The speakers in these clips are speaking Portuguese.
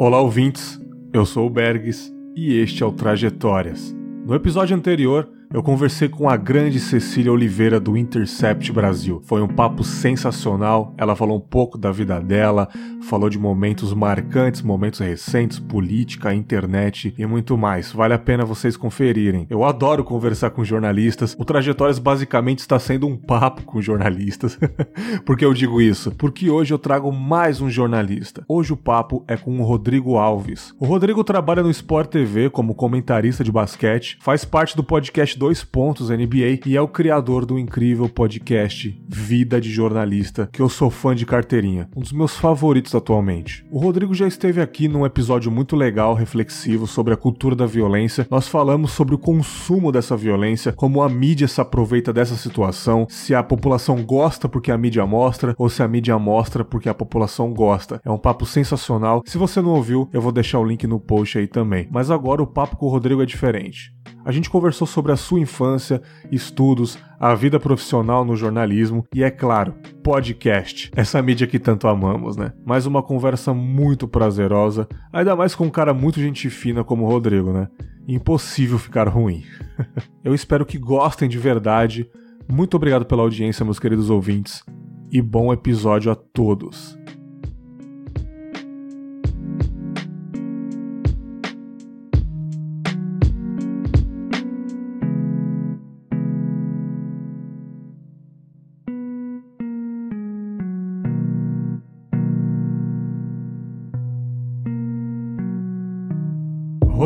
Olá, ouvintes. Eu sou o Bergs e este é o Trajetórias. No episódio anterior, eu conversei com a grande Cecília Oliveira do Intercept Brasil. Foi um papo sensacional. Ela falou um pouco da vida dela, falou de momentos marcantes, momentos recentes, política, internet e muito mais. Vale a pena vocês conferirem. Eu adoro conversar com jornalistas. O Trajetórias basicamente está sendo um papo com jornalistas. Por que eu digo isso? Porque hoje eu trago mais um jornalista. Hoje o papo é com o Rodrigo Alves. O Rodrigo trabalha no Sport TV como comentarista de basquete, faz parte do podcast dois pontos NBA e é o criador do incrível podcast Vida de Jornalista, que eu sou fã de carteirinha, um dos meus favoritos atualmente. O Rodrigo já esteve aqui num episódio muito legal, reflexivo sobre a cultura da violência. Nós falamos sobre o consumo dessa violência, como a mídia se aproveita dessa situação, se a população gosta porque a mídia mostra ou se a mídia mostra porque a população gosta. É um papo sensacional. Se você não ouviu, eu vou deixar o link no post aí também. Mas agora o papo com o Rodrigo é diferente. A gente conversou sobre a sua infância, estudos, a vida profissional no jornalismo e, é claro, podcast, essa mídia que tanto amamos, né? Mais uma conversa muito prazerosa, ainda mais com um cara muito gente fina como o Rodrigo, né? Impossível ficar ruim. Eu espero que gostem de verdade. Muito obrigado pela audiência, meus queridos ouvintes, e bom episódio a todos.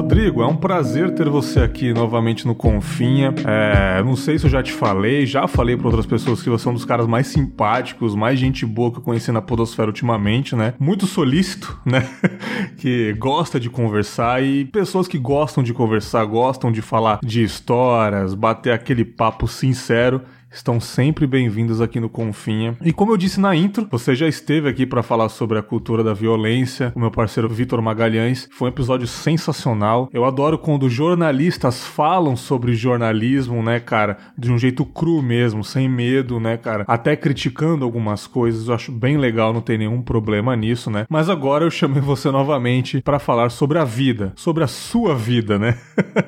Rodrigo, é um prazer ter você aqui novamente no Confinha. É, não sei se eu já te falei, já falei para outras pessoas que você é um dos caras mais simpáticos, mais gente boa que eu conheci na Podosfera ultimamente, né? Muito solícito, né? que gosta de conversar e pessoas que gostam de conversar, gostam de falar de histórias, bater aquele papo sincero estão sempre bem-vindos aqui no Confinha. E como eu disse na intro, você já esteve aqui para falar sobre a cultura da violência, o meu parceiro Vitor Magalhães. Foi um episódio sensacional. Eu adoro quando jornalistas falam sobre jornalismo, né, cara, de um jeito cru mesmo, sem medo, né, cara, até criticando algumas coisas. Eu acho bem legal, não tem nenhum problema nisso, né? Mas agora eu chamei você novamente para falar sobre a vida, sobre a sua vida, né?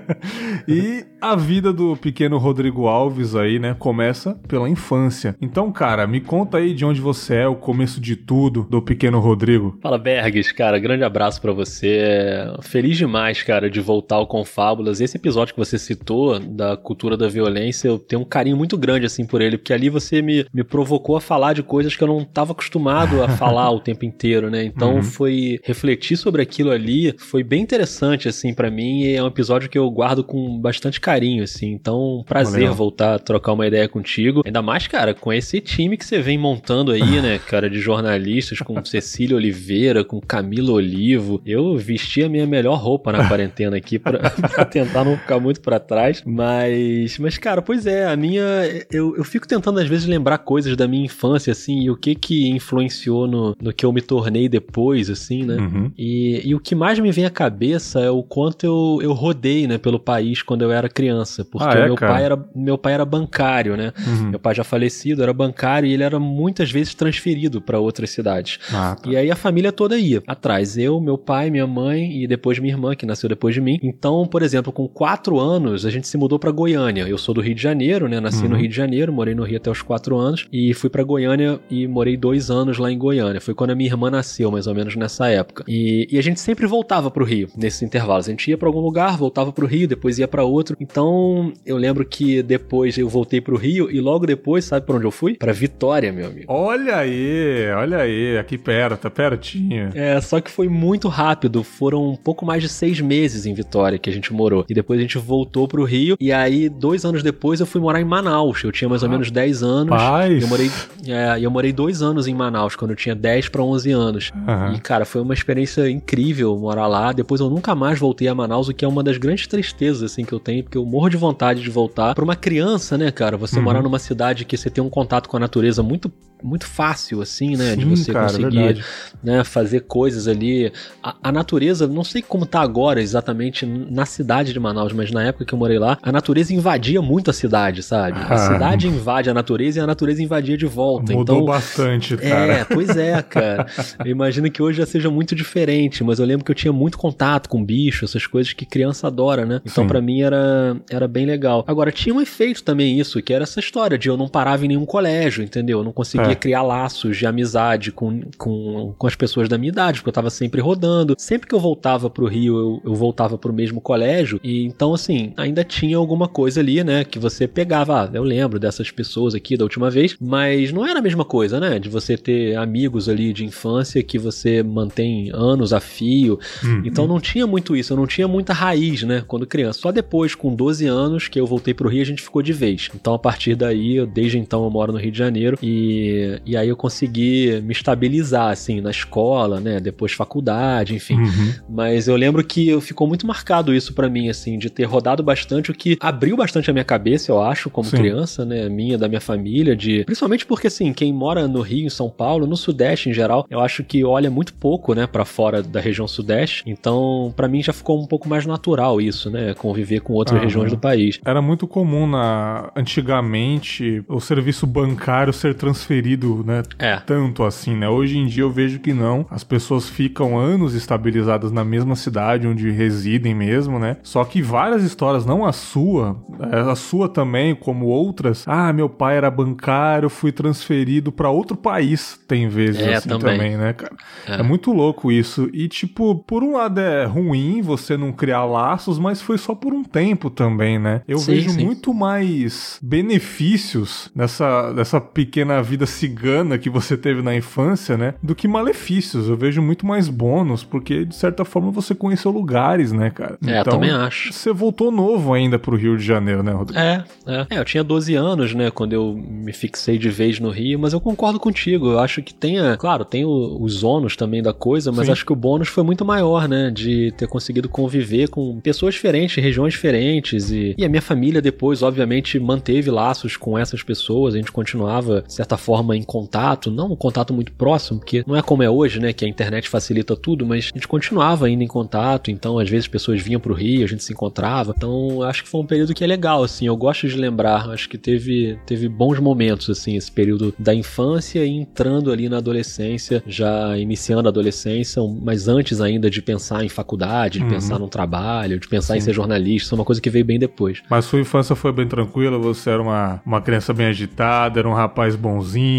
e a vida do pequeno Rodrigo Alves aí, né, começa começa pela infância. Então, cara, me conta aí de onde você é, o começo de tudo do pequeno Rodrigo. Fala, Bergs, cara, grande abraço para você. Feliz demais, cara, de voltar ao Confábulas. Esse episódio que você citou da cultura da violência, eu tenho um carinho muito grande assim por ele, porque ali você me, me provocou a falar de coisas que eu não estava acostumado a falar o tempo inteiro, né? Então, uhum. foi refletir sobre aquilo ali, foi bem interessante assim para mim, e é um episódio que eu guardo com bastante carinho assim. Então, prazer Valeu. voltar a trocar uma ideia com contigo. Ainda mais, cara, com esse time que você vem montando aí, né, cara, de jornalistas, com Cecília Oliveira, com Camila Olivo. Eu vesti a minha melhor roupa na quarentena aqui pra, pra tentar não ficar muito para trás. Mas, mas, cara, pois é, a minha. Eu, eu fico tentando às vezes lembrar coisas da minha infância, assim, e o que que influenciou no, no que eu me tornei depois, assim, né? Uhum. E, e o que mais me vem à cabeça é o quanto eu, eu rodei, né, pelo país quando eu era criança. Porque ah, é, meu, pai era, meu pai era bancário, né? Uhum. Meu pai já falecido, era bancário e ele era muitas vezes transferido para outras cidades. Ah, tá. E aí a família toda ia atrás. Eu, meu pai, minha mãe e depois minha irmã, que nasceu depois de mim. Então, por exemplo, com quatro anos, a gente se mudou para Goiânia. Eu sou do Rio de Janeiro, né? Nasci uhum. no Rio de Janeiro, morei no Rio até os quatro anos e fui para Goiânia e morei dois anos lá em Goiânia. Foi quando a minha irmã nasceu, mais ou menos nessa época. E, e a gente sempre voltava pro Rio nesses intervalos. A gente ia para algum lugar, voltava pro Rio, depois ia para outro. Então, eu lembro que depois eu voltei pro Rio e logo depois, sabe pra onde eu fui? Pra Vitória, meu amigo. Olha aí, olha aí, aqui perto, tá pertinho. É, só que foi muito rápido. Foram um pouco mais de seis meses em Vitória que a gente morou. E depois a gente voltou pro Rio. E aí, dois anos depois, eu fui morar em Manaus. Eu tinha mais ou ah, menos 10 anos. Paz. Eu morei, é, eu morei dois anos em Manaus, quando eu tinha 10 para 11 anos. Uhum. E, cara, foi uma experiência incrível morar lá. Depois eu nunca mais voltei a Manaus, o que é uma das grandes tristezas, assim, que eu tenho, porque eu morro de vontade de voltar. Pra uma criança, né, cara, você uhum. morar numa cidade que você tem um contato com a natureza muito muito fácil, assim, né? Sim, de você cara, conseguir né, fazer coisas ali. A, a, natureza, não sei como tá agora exatamente na cidade de Manaus, mas na época que eu morei lá, a natureza invadia muito a cidade, sabe? A ah. cidade invade a natureza e a natureza invadia de volta. Mudou então, bastante, cara. É, pois é, cara. eu imagino que hoje já seja muito diferente, mas eu lembro que eu tinha muito contato com bicho, essas coisas que criança adora, né? Então para mim era, era bem legal. Agora, tinha um efeito também isso, que era essa história de eu não parava em nenhum colégio, entendeu? Eu não conseguia criar laços de amizade com, com, com as pessoas da minha idade, porque eu tava sempre rodando. Sempre que eu voltava pro Rio, eu, eu voltava pro mesmo colégio. E então, assim, ainda tinha alguma coisa ali, né? Que você pegava. Ah, eu lembro dessas pessoas aqui da última vez, mas não era a mesma coisa, né? De você ter amigos ali de infância que você mantém anos a fio. Uhum. Então não tinha muito isso, eu não tinha muita raiz, né? Quando criança. Só depois, com 12 anos, que eu voltei pro Rio, a gente ficou de vez. Então, a partir daí, desde então eu moro no Rio de Janeiro e, e aí eu consegui me estabilizar, assim, na escola, né? Depois faculdade, enfim. Uhum. Mas eu lembro que ficou muito marcado isso para mim, assim, de ter rodado bastante, o que abriu bastante a minha cabeça, eu acho, como Sim. criança, né? Minha, da minha família, de. Principalmente porque, assim, quem mora no Rio, em São Paulo, no Sudeste em geral, eu acho que olha muito pouco, né, para fora da região Sudeste. Então, para mim já ficou um pouco mais natural isso, né? Conviver com outras regiões do país. Era muito comum na antigamente o serviço bancário ser transferido, né? É. Tanto assim, né? Hoje em dia eu vejo que não. As pessoas ficam anos estabilizadas na mesma cidade onde residem mesmo, né? Só que várias histórias, não a sua, é, a sua também, como outras. Ah, meu pai era bancário, fui transferido para outro país. Tem vezes é, assim também, também né, cara? É. é muito louco isso. E tipo, por um lado é ruim você não criar laços, mas foi só por um tempo também, né? Eu sim, vejo sim. muito mais benefícios nessa, nessa pequena vida cigana que você teve na infância, né? Do que malefícios. Eu vejo muito mais bônus, porque de certa forma você conheceu lugares, né, cara? É, então, eu também acho. Você voltou novo ainda pro Rio de Janeiro, né, Rodrigo? É, é. é eu tinha 12 anos, né, quando eu me fixei de vez no Rio, mas eu concordo contigo. Eu acho que tem, a, claro, tem o, os ônus também da coisa, mas Sim. acho que o bônus foi muito maior, né, de ter conseguido conviver com pessoas diferentes, regiões diferentes e, e a minha família depois, obviamente, manteve laços com essas pessoas, a gente continuava, de certa forma, em contato, não um contato muito próximo, porque não é como é hoje, né, que a internet facilita tudo, mas a gente continuava ainda em contato, então às vezes pessoas vinham pro Rio, a gente se encontrava, então acho que foi um período que é legal, assim, eu gosto de lembrar, acho que teve, teve bons momentos, assim, esse período da infância e entrando ali na adolescência, já iniciando a adolescência, mas antes ainda de pensar em faculdade, de uhum. pensar num trabalho, de pensar Sim. em ser jornalista, isso é uma coisa que veio bem depois. Mas sua infância foi bem tranquila, você era uma, uma criança bem agitada, era um rapaz bonzinho,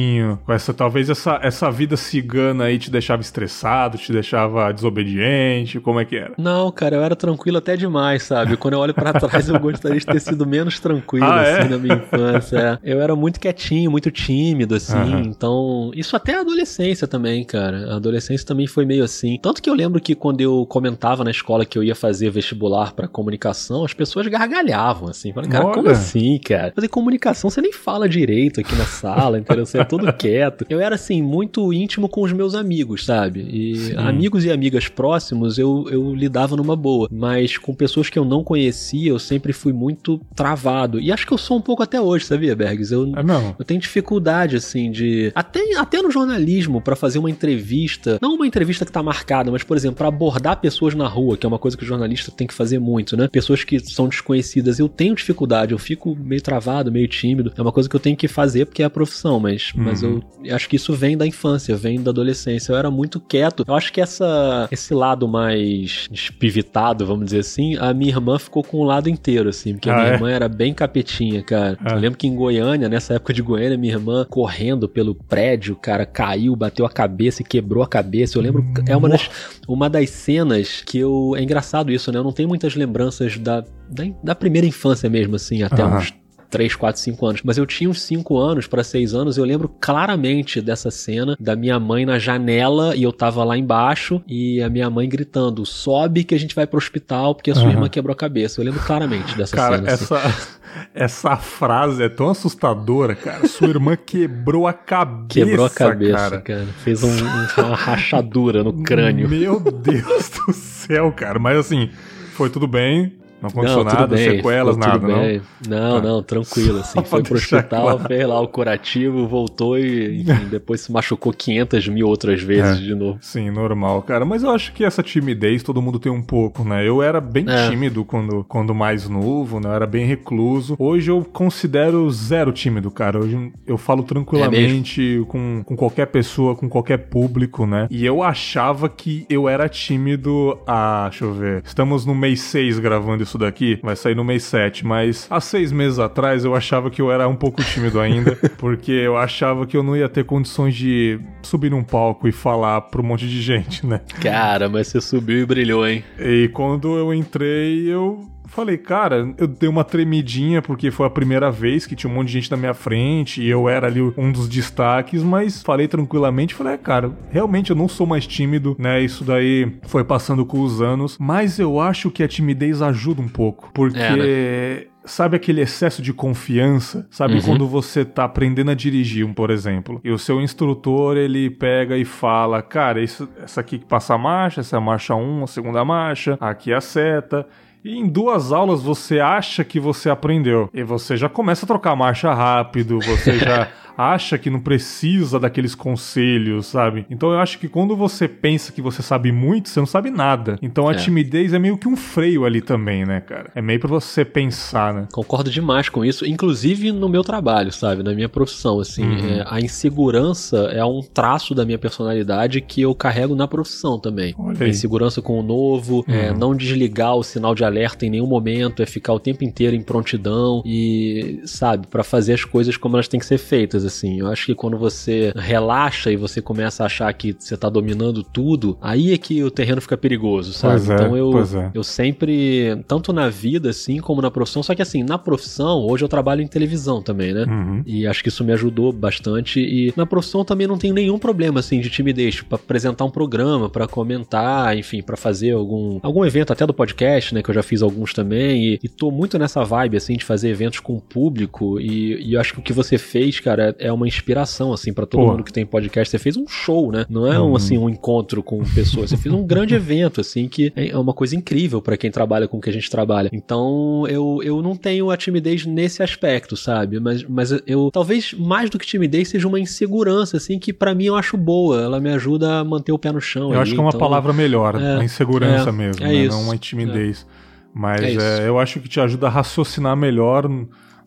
com essa, talvez essa, essa vida cigana aí te deixava estressado, te deixava desobediente, como é que era? Não, cara, eu era tranquilo até demais, sabe? Quando eu olho para trás, eu gostaria de ter sido menos tranquilo, ah, assim, é? na minha infância. Eu era muito quietinho, muito tímido, assim, uhum. então... Isso até a adolescência também, cara. A adolescência também foi meio assim. Tanto que eu lembro que quando eu comentava na escola que eu ia fazer vestibular para comunicação, as pessoas gargalhavam, assim. Falaram, cara, Olha. como assim, cara? Fazer comunicação, você nem fala direito aqui na sala, entendeu? Você é todo quieto. Eu era, assim, muito íntimo com os meus amigos, sabe? E Sim. amigos e amigas próximos eu, eu lidava numa boa. Mas com pessoas que eu não conhecia, eu sempre fui muito travado. E acho que eu sou um pouco até hoje, sabia, Bergs? Eu, é não. eu tenho dificuldade, assim, de. Até, até no jornalismo, para fazer uma entrevista. Não uma entrevista que tá marcada, mas, por exemplo, para abordar pessoas na rua, que é uma coisa que o jornalista tem que fazer muito, né? Pessoas que são desconhecidas. Eu tenho dificuldade, eu fico meio travado, meio tímido. É uma coisa que eu tenho que fazer porque é a profissão, mas, uhum. mas eu acho que isso vem da infância, vem da adolescência. Eu era muito quieto. Eu acho que essa, esse lado mais espivitado, vamos dizer assim, a minha irmã ficou com o lado inteiro, assim, porque ah, a minha é? irmã era bem capetinha, cara. Ah. Eu lembro que em Goiânia, nessa época de Goiânia, minha irmã correndo pelo prédio, cara, caiu, bateu a cabeça e quebrou a cabeça. Eu lembro, é uma das, uma das cenas que eu. É engraçado isso, né? Eu não tenho muitas lembranças da, da, da primeira infância mesmo, assim, até uhum. uns 3, 4, 5 anos. Mas eu tinha uns 5 anos para 6 anos, eu lembro claramente dessa cena da minha mãe na janela e eu tava lá embaixo e a minha mãe gritando: sobe que a gente vai pro hospital porque a sua uhum. irmã quebrou a cabeça. Eu lembro claramente dessa Cara, cena. Essa, assim. essa frase é tão assustadora, cara. Sua irmã quebrou a cabeça. Quebrou a cabeça, cara. cara. Fez um, uma rachadura no crânio. Meu Deus do céu, cara. Mas assim, foi tudo bem Não aconteceu não, nada, bem, sequelas, nada, bem. não? Não, tá. não, tranquilo, assim. foi pro hospital, claro. fez lá o curativo, voltou e, enfim, depois se machucou 500 mil outras vezes é, de novo. Sim, normal, cara. Mas eu acho que essa timidez todo mundo tem um pouco, né? Eu era bem é. tímido quando, quando mais novo, né? Eu era bem recluso. Hoje eu considero zero tímido, cara. Hoje eu falo tranquilamente é com, com qualquer pessoa, com qualquer público, né? E eu achava que eu era tímido há, deixa eu ver, estamos no mês 6 gravando isso daqui, vai sair no mês 7, mas há seis meses atrás eu achava que eu era um pouco tímido ainda, porque eu achava que eu não ia ter condições de subir num palco e falar pra um monte de gente, né? Cara, mas você subiu e brilhou, hein? E quando eu entrei, eu falei, cara, eu dei uma tremidinha porque foi a primeira vez que tinha um monte de gente na minha frente e eu era ali um dos destaques, mas falei tranquilamente, falei, é, cara, realmente eu não sou mais tímido, né? Isso daí foi passando com os anos, mas eu acho que a timidez ajuda um pouco, porque é, né? Sabe aquele excesso de confiança? Sabe uhum. quando você tá aprendendo a dirigir, por exemplo, e o seu instrutor ele pega e fala: Cara, isso, essa aqui que passa a marcha, essa é a marcha 1, a segunda marcha, aqui é a seta. E em duas aulas você acha que você aprendeu. E você já começa a trocar marcha rápido, você já acha que não precisa daqueles conselhos, sabe? Então eu acho que quando você pensa que você sabe muito, você não sabe nada. Então a é. timidez é meio que um freio ali também, né, cara? É meio para você pensar, né? Concordo demais com isso, inclusive no meu trabalho, sabe? Na minha profissão, assim. Uhum. É, a insegurança é um traço da minha personalidade que eu carrego na profissão também. A insegurança com o novo, é, uhum. é, não desligar o sinal de alerta em nenhum momento, é ficar o tempo inteiro em prontidão e, sabe, para fazer as coisas como elas têm que ser feitas assim. Eu acho que quando você relaxa e você começa a achar que você tá dominando tudo, aí é que o terreno fica perigoso, sabe? Pois é, então eu, é. eu sempre, tanto na vida assim como na profissão, só que assim, na profissão, hoje eu trabalho em televisão também, né? Uhum. E acho que isso me ajudou bastante. E na profissão também não tenho nenhum problema assim de timidez para apresentar um programa, para comentar, enfim, para fazer algum algum evento até do podcast, né, que eu já fiz alguns também e, e tô muito nessa vibe assim de fazer eventos com o público e, e eu acho que o que você fez, cara, é uma inspiração, assim, para todo Pô. mundo que tem podcast. Você fez um show, né? Não é um, assim, um encontro com pessoas. Você fez um grande evento, assim, que é uma coisa incrível para quem trabalha com o que a gente trabalha. Então, eu, eu não tenho a timidez nesse aspecto, sabe? Mas, mas eu, talvez mais do que timidez, seja uma insegurança, assim, que para mim eu acho boa. Ela me ajuda a manter o pé no chão. Eu ali, acho que é uma então, palavra melhor, é, a insegurança é, mesmo, é né? Não uma timidez. É. Mas é, eu acho que te ajuda a raciocinar melhor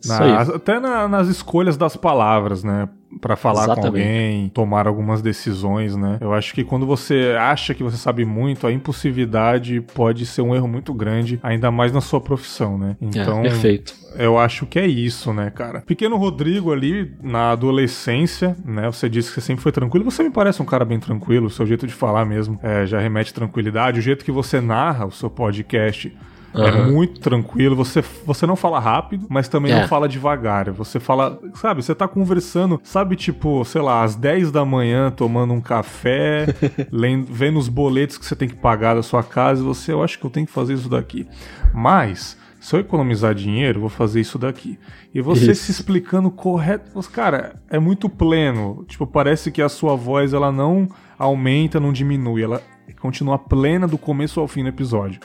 na, até na, nas escolhas das palavras, né? para falar Exatamente. com alguém, tomar algumas decisões, né? Eu acho que quando você acha que você sabe muito, a impulsividade pode ser um erro muito grande, ainda mais na sua profissão, né? É, então, é, perfeito. eu acho que é isso, né, cara? Pequeno Rodrigo ali na adolescência, né? Você disse que você sempre foi tranquilo. Você me parece um cara bem tranquilo, o seu jeito de falar mesmo é, já remete tranquilidade. O jeito que você narra o seu podcast Uhum. É muito tranquilo. Você, você não fala rápido, mas também é. não fala devagar. Você fala, sabe, você tá conversando, sabe, tipo, sei lá, às 10 da manhã, tomando um café, lendo, vendo os boletos que você tem que pagar da sua casa, e você, eu acho que eu tenho que fazer isso daqui. Mas se eu economizar dinheiro, vou fazer isso daqui. E você isso. se explicando correto, cara, é muito pleno. Tipo, parece que a sua voz ela não aumenta, não diminui, ela continua plena do começo ao fim do episódio.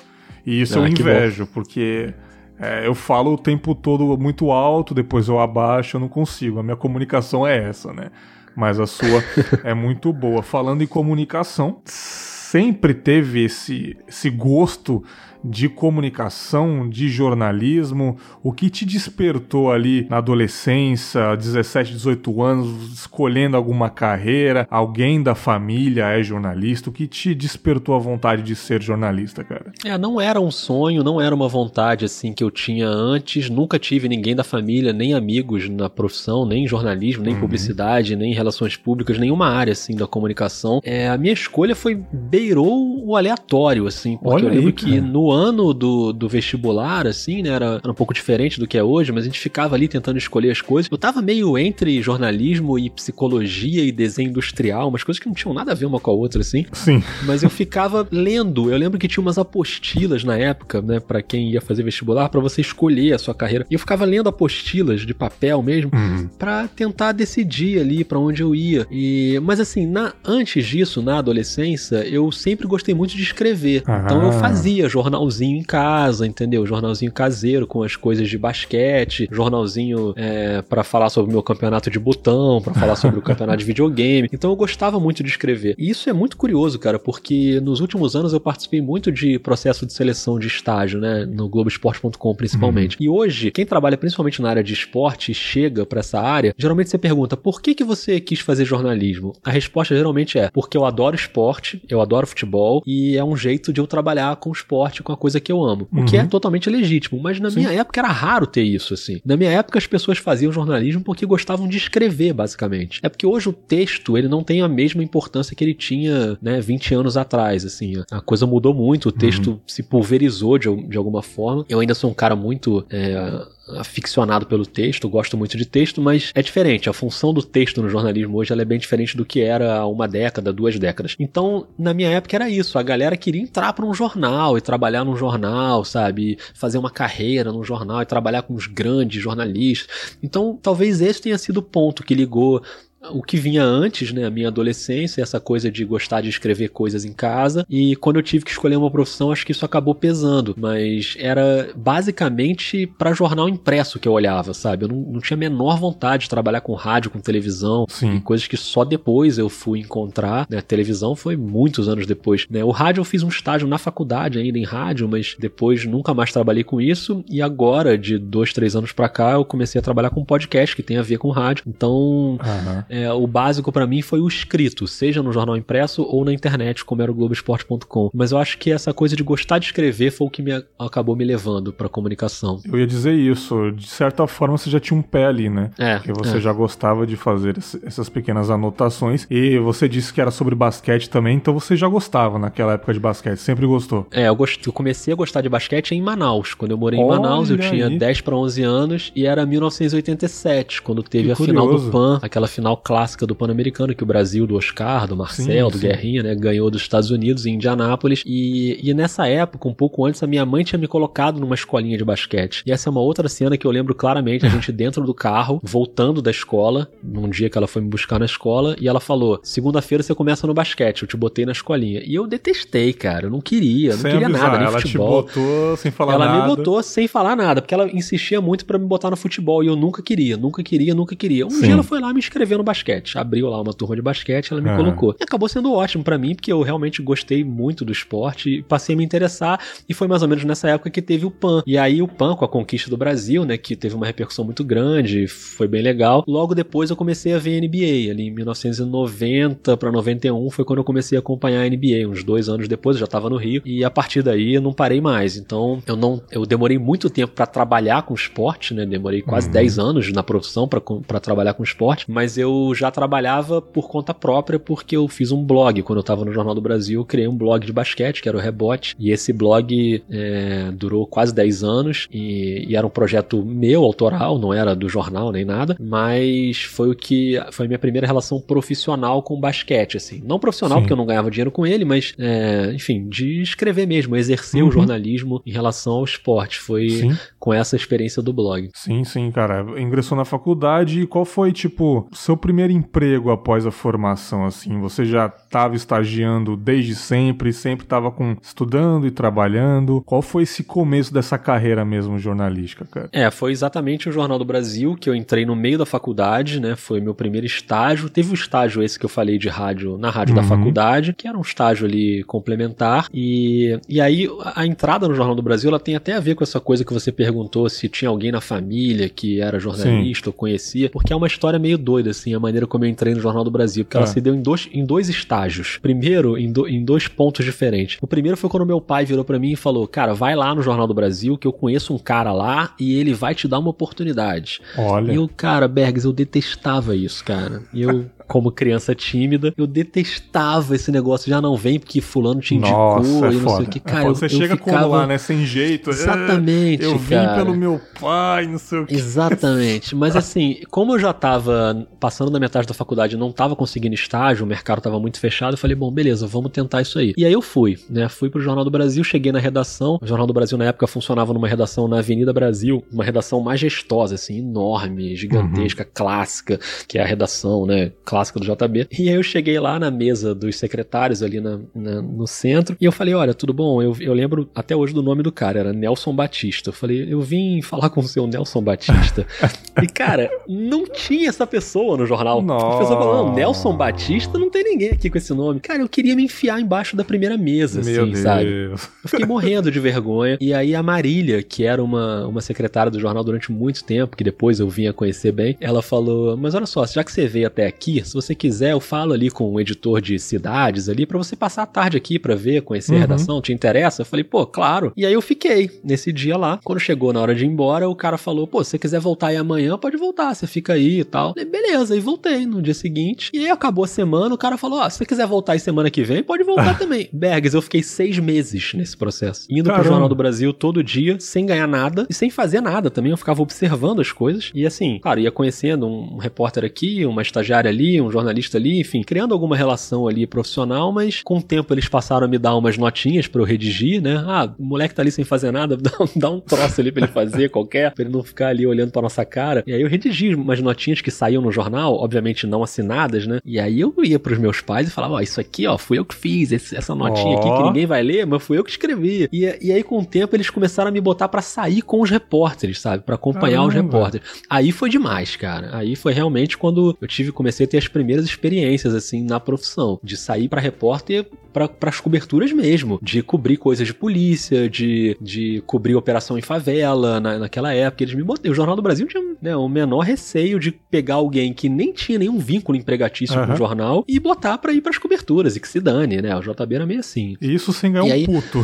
E isso ah, eu invejo, porque é, eu falo o tempo todo muito alto, depois eu abaixo, eu não consigo. A minha comunicação é essa, né? Mas a sua é muito boa. Falando em comunicação, sempre teve esse, esse gosto de comunicação, de jornalismo? O que te despertou ali na adolescência, 17, 18 anos, escolhendo alguma carreira? Alguém da família é jornalista? O que te despertou a vontade de ser jornalista, cara? É, não era um sonho, não era uma vontade assim que eu tinha antes. Nunca tive ninguém da família, nem amigos na profissão, nem em jornalismo, nem uhum. publicidade, nem em relações públicas, nenhuma área assim da comunicação. É, a minha escolha foi beirou o aleatório, assim, porque Olha eu lembro aí, que no ano do, do vestibular, assim, né? Era, era um pouco diferente do que é hoje, mas a gente ficava ali tentando escolher as coisas. Eu tava meio entre jornalismo e psicologia e desenho industrial, umas coisas que não tinham nada a ver uma com a outra, assim. Sim. Mas eu ficava lendo. Eu lembro que tinha umas apostilas na época, né? para quem ia fazer vestibular, para você escolher a sua carreira. E eu ficava lendo apostilas de papel mesmo, uhum. para tentar decidir ali para onde eu ia. E, mas assim, na, antes disso, na adolescência, eu sempre gostei muito de escrever. Ah. Então eu fazia jornal jornalzinho em casa, entendeu? Jornalzinho caseiro com as coisas de basquete, jornalzinho é, para falar sobre o meu campeonato de botão, para falar sobre o campeonato de videogame. Então eu gostava muito de escrever. E isso é muito curioso, cara, porque nos últimos anos eu participei muito de processo de seleção de estágio, né, no Globoesporte.com principalmente. Uhum. E hoje, quem trabalha principalmente na área de esporte e chega para essa área, geralmente você pergunta: "Por que que você quis fazer jornalismo?" A resposta geralmente é: "Porque eu adoro esporte, eu adoro futebol e é um jeito de eu trabalhar com esporte, com a coisa que eu amo." Uhum. O que é uhum. totalmente legítimo, mas na Sim. minha época era raro ter isso assim. Na minha época as pessoas faziam jornalismo porque gostavam de escrever, basicamente. É porque hoje o texto, ele não tem a mesma importância que ele tinha, né, 20 anos atrás, assim. A coisa mudou muito, o texto uhum. se pulverizou de, de alguma forma. Eu ainda sou um cara muito é, aficionado pelo texto, gosto muito de texto, mas é diferente. A função do texto no jornalismo hoje é bem diferente do que era há uma década, duas décadas. Então, na minha época era isso. A galera queria entrar para um jornal e trabalhar num jornal, sabe? Fazer uma carreira num jornal e trabalhar com os grandes jornalistas. Então, talvez esse tenha sido o ponto que ligou o que vinha antes, né, a minha adolescência, essa coisa de gostar de escrever coisas em casa. E quando eu tive que escolher uma profissão, acho que isso acabou pesando. Mas era basicamente para jornal impresso que eu olhava, sabe? Eu não, não, tinha a menor vontade de trabalhar com rádio, com televisão, Sim. coisas que só depois eu fui encontrar. Né? A televisão foi muitos anos depois. Né? O rádio eu fiz um estágio na faculdade ainda em rádio, mas depois nunca mais trabalhei com isso. E agora, de dois, três anos para cá, eu comecei a trabalhar com podcast que tem a ver com rádio. Então, uhum é, o básico para mim foi o escrito, seja no jornal impresso ou na internet, como era o Globoesporte.com. Mas eu acho que essa coisa de gostar de escrever foi o que me acabou me levando pra comunicação. Eu ia dizer isso, de certa forma você já tinha um pé ali, né? É. Porque você é. já gostava de fazer essas pequenas anotações. E você disse que era sobre basquete também, então você já gostava naquela época de basquete, sempre gostou. É, eu, gost... eu comecei a gostar de basquete em Manaus. Quando eu morei Olha em Manaus, eu tinha 10 para 11 anos e era 1987, quando teve que a curioso. final do PAN, aquela final clássica do Pan-Americano, que o Brasil, do Oscar, do Marcel, sim, do sim. Guerrinha, né, ganhou dos Estados Unidos, em Indianápolis. E, e nessa época, um pouco antes, a minha mãe tinha me colocado numa escolinha de basquete. E essa é uma outra cena que eu lembro claramente, a gente dentro do carro, voltando da escola, num dia que ela foi me buscar na escola, e ela falou: segunda-feira você começa no basquete, eu te botei na escolinha. E eu detestei, cara, eu não queria, não sem queria avisar, nada, nem ela futebol. Te botou sem falar ela nada. Ela me botou sem falar nada, porque ela insistia muito para me botar no futebol, e eu nunca queria, nunca queria, nunca queria. Um Sim. dia ela foi lá me inscrever no basquete, abriu lá uma turma de basquete, ela me colocou. E acabou sendo ótimo para mim, porque eu realmente gostei muito do esporte e passei a me interessar. E foi mais ou menos nessa época que teve o PAN. E aí o PAN, com a conquista do Brasil, né, que teve uma repercussão muito grande, foi bem legal. Logo depois eu comecei a ver NBA, ali em 1990 para 91 foi quando eu comecei a acompanhar a NBA. Uns dois anos depois eu já tava no Rio e a partir daí eu não parei mais. Então eu não, eu demorei muito tempo para trabalhar com esporte, né? Demorei quase uhum. 10 anos na profissão para trabalhar com esporte, mas eu já trabalhava por conta própria, porque eu fiz um blog. Quando eu estava no Jornal do Brasil, eu criei um blog de basquete, que era o Rebote, e esse blog é, durou quase 10 anos e, e, era um projeto meu, autoral, não era do jornal nem nada, mas foi o que foi a minha primeira relação profissional com basquete, assim. Não profissional, Sim. porque eu não ganhava dinheiro com ele, mas, é, enfim, de escrever mesmo, exercer uhum. o jornalismo em relação ao esporte. Foi sim. Com essa experiência do blog. Sim, sim, cara. Ingressou na faculdade e qual foi, tipo, seu primeiro emprego após a formação, assim? Você já estava estagiando desde sempre, sempre estava com estudando e trabalhando? Qual foi esse começo dessa carreira mesmo jornalística, cara? É, foi exatamente o Jornal do Brasil que eu entrei no meio da faculdade, né? Foi meu primeiro estágio. Teve o um estágio esse que eu falei de rádio na rádio uhum. da faculdade, que era um estágio ali complementar. E, e aí a entrada no Jornal do Brasil, ela tem até a ver com essa coisa que você perguntou se tinha alguém na família que era jornalista Sim. ou conhecia, porque é uma história meio doida assim, a maneira como eu entrei no Jornal do Brasil, porque ela é. se deu em dois, em dois estágios. Primeiro, em, do, em dois pontos diferentes. O primeiro foi quando meu pai virou para mim e falou: Cara, vai lá no Jornal do Brasil, que eu conheço um cara lá e ele vai te dar uma oportunidade. Olha. E eu, cara, Bergs, eu detestava isso, cara. E eu como criança tímida, eu detestava esse negócio. Já não vem porque fulano te indicou Nossa, é e não foda. sei o que. Cara, é você eu, chega ficava... como lá, né? Sem jeito. Exatamente, Eu vim cara. pelo meu pai, não sei o que. Exatamente. Mas assim, como eu já tava passando da metade da faculdade e não tava conseguindo estágio, o mercado tava muito fechado, eu falei, bom, beleza, vamos tentar isso aí. E aí eu fui, né? Fui pro Jornal do Brasil, cheguei na redação. O Jornal do Brasil na época funcionava numa redação na Avenida Brasil, uma redação majestosa, assim, enorme, gigantesca, uhum. clássica, que é a redação, né? Clássica do JB. E aí eu cheguei lá na mesa dos secretários ali na, na, no centro e eu falei: Olha, tudo bom? Eu, eu lembro até hoje do nome do cara, era Nelson Batista. Eu falei: Eu vim falar com o seu Nelson Batista. e cara, não tinha essa pessoa no jornal. Nossa. A pessoa falou: Não, Nelson Batista não tem ninguém aqui com esse nome. Cara, eu queria me enfiar embaixo da primeira mesa, Meu assim, Deus. sabe? Eu fiquei morrendo de vergonha. E aí a Marília, que era uma, uma secretária do jornal durante muito tempo, que depois eu vim a conhecer bem, ela falou: Mas olha só, já que você veio até aqui, se você quiser, eu falo ali com o editor de cidades ali pra você passar a tarde aqui pra ver, conhecer Uhum. a redação, te interessa? Eu falei, pô, claro. E aí eu fiquei nesse dia lá. Quando chegou na hora de ir embora, o cara falou: pô, se você quiser voltar aí amanhã, pode voltar, você fica aí e tal. Falei, beleza, e voltei no dia seguinte. E aí acabou a semana, o cara falou: ó, se você quiser voltar aí semana que vem, pode voltar também. Bergs, eu fiquei seis meses nesse processo. Indo Caramba. pro Jornal do Brasil todo dia, sem ganhar nada e sem fazer nada também. Eu ficava observando as coisas. E assim, claro, ia conhecendo um repórter aqui, uma estagiária ali, um jornalista ali, enfim, criando alguma relação ali profissional, mas com o tempo eles passaram a me dar umas notinhas pra eu redigir, né? Ah, o moleque tá ali sem fazer nada, dá, um- dá um troço ali pra ele fazer qualquer, pra ele não ficar ali olhando pra nossa cara. E aí eu redigi umas notinhas que saíam no jornal, obviamente não assinadas, né? E aí eu ia pros meus pais e falava, ó, isso aqui, ó, fui eu que fiz, esse- essa notinha aqui que ninguém vai ler, mas fui eu que escrevi. E, e aí com o tempo eles começaram a me botar pra sair com os repórteres, sabe? Pra acompanhar os Caramba. repórteres. Aí foi demais, cara. Aí foi realmente quando eu tive, comecei a ter as primeiras experiências, assim, na profissão. De sair pra repórter para as coberturas mesmo. De cobrir coisas de polícia, de, de cobrir operação em favela na, naquela época. Eles me botaram. O Jornal do Brasil tinha né, o menor receio de pegar alguém que nem tinha nenhum vínculo empregatício com Aham. o jornal e botar pra ir pras coberturas e que se dane, né? O JB era meio assim E isso sem ganhar E um aí- puto.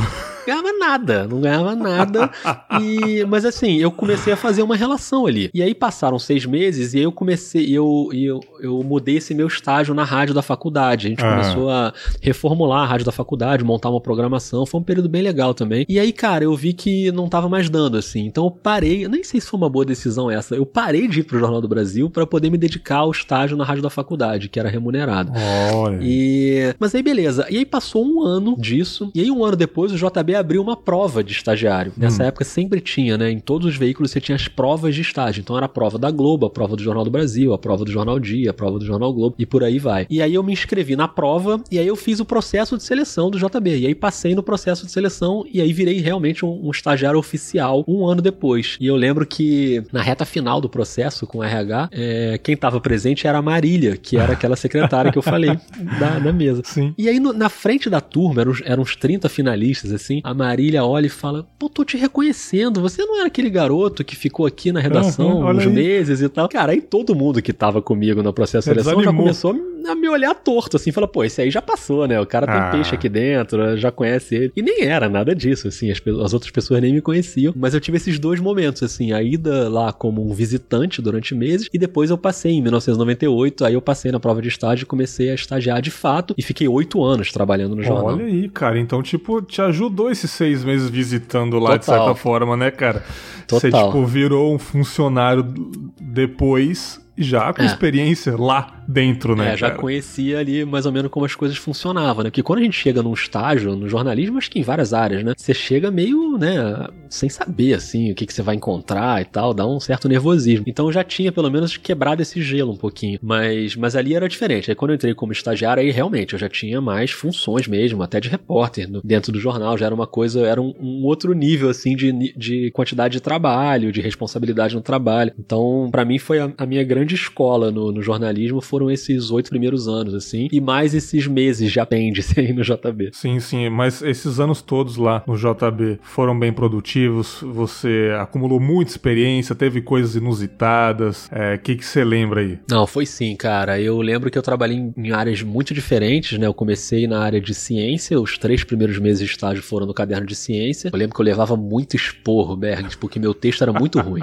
ganhava nada, não ganhava nada. E, mas assim, eu comecei a fazer uma relação ali. E aí passaram seis meses e aí eu comecei, eu, eu, eu mudei esse meu estágio na rádio da faculdade. A gente Ah. começou a reformular a rádio da faculdade, montar uma programação. Foi um período bem legal também. E aí, cara, eu vi que não tava mais dando, assim. Então eu parei, eu nem sei se foi uma boa decisão essa. Eu parei de ir pro Jornal do Brasil para poder me dedicar ao estágio na rádio da faculdade, que era remunerado. Olha. E... Mas aí beleza. E aí passou um ano disso. E aí um ano depois o JB abriu uma prova de estagiário. Nessa época sempre tinha, né? Em todos os veículos você tinha as provas de estágio. Então era a prova da Globo, a prova do Jornal do Brasil, a prova do Jornal Dia, a prova do Jornal Globo e por aí vai. E aí eu me inscrevi na prova e aí eu fiz o processo de seleção do JB. E aí passei no processo de seleção e aí virei realmente um, um estagiário oficial um ano depois. E eu lembro que na reta final do processo com o RH, é, quem estava presente era a Marília, que era aquela secretária que eu falei da, da mesa. Sim. E aí, no- na frente da turma, eram, uns- eram uns 30 finalistas, assim. A Marília olha e fala: Pô, tô te reconhecendo. Você não era aquele garoto que ficou aqui na redação Uhum, uns aí. meses e tal. Cara, aí todo mundo que tava comigo no processo de seleção já começou a me olhar torto, assim. Fala: Pô, esse aí já passou, né? O cara tem Ah. peixe aqui dentro, já conhece ele. E nem era nada disso, assim. As, as outras pessoas nem me conheciam. Mas eu tive esses dois momentos, assim. A ida lá como um visitante durante meses e depois eu passei em 1998. Aí eu passei na prova de estágio e comecei a estagiar de fato e fiquei oito anos trabalhando no jornal. Olha aí, cara. Então, tipo, te ajudou esses seis meses visitando lá, de Total. certa forma, né, cara? Você, Total. tipo, virou um funcionário depois, já com É. experiência lá dentro, né, É, já cara? conhecia ali mais ou menos como as coisas funcionavam, né? Porque quando a gente chega num estágio, no jornalismo, acho que em várias áreas, né? Você chega meio, né, sem saber, assim, o que, que você vai encontrar e tal, dá um certo nervosismo. Então eu já tinha, pelo menos, quebrado esse gelo um pouquinho. Mas, mas ali era diferente. Aí quando eu entrei como estagiário, aí realmente eu já tinha mais funções mesmo, até de repórter no- dentro do jornal. Já era uma coisa, era um, um outro nível, assim, de, de quantidade de trabalho, de responsabilidade no trabalho. Então, pra mim, foi a, a minha grande escola no, no jornalismo, foram esses oito primeiros anos, assim, e mais esses meses de apêndice aí no JB. Sim, sim, mas esses anos todos lá no JB foram bem produtivos, você acumulou muita experiência, teve coisas inusitadas, o que que você lembra aí? Não, foi sim, cara. Eu lembro que eu trabalhei em, em áreas muito diferentes, né? Eu comecei na área de ciência, os três primeiros meses de estágio foram no caderno de ciência. Eu lembro que eu levava muito esporro, Bergs, porque meu texto era muito ruim.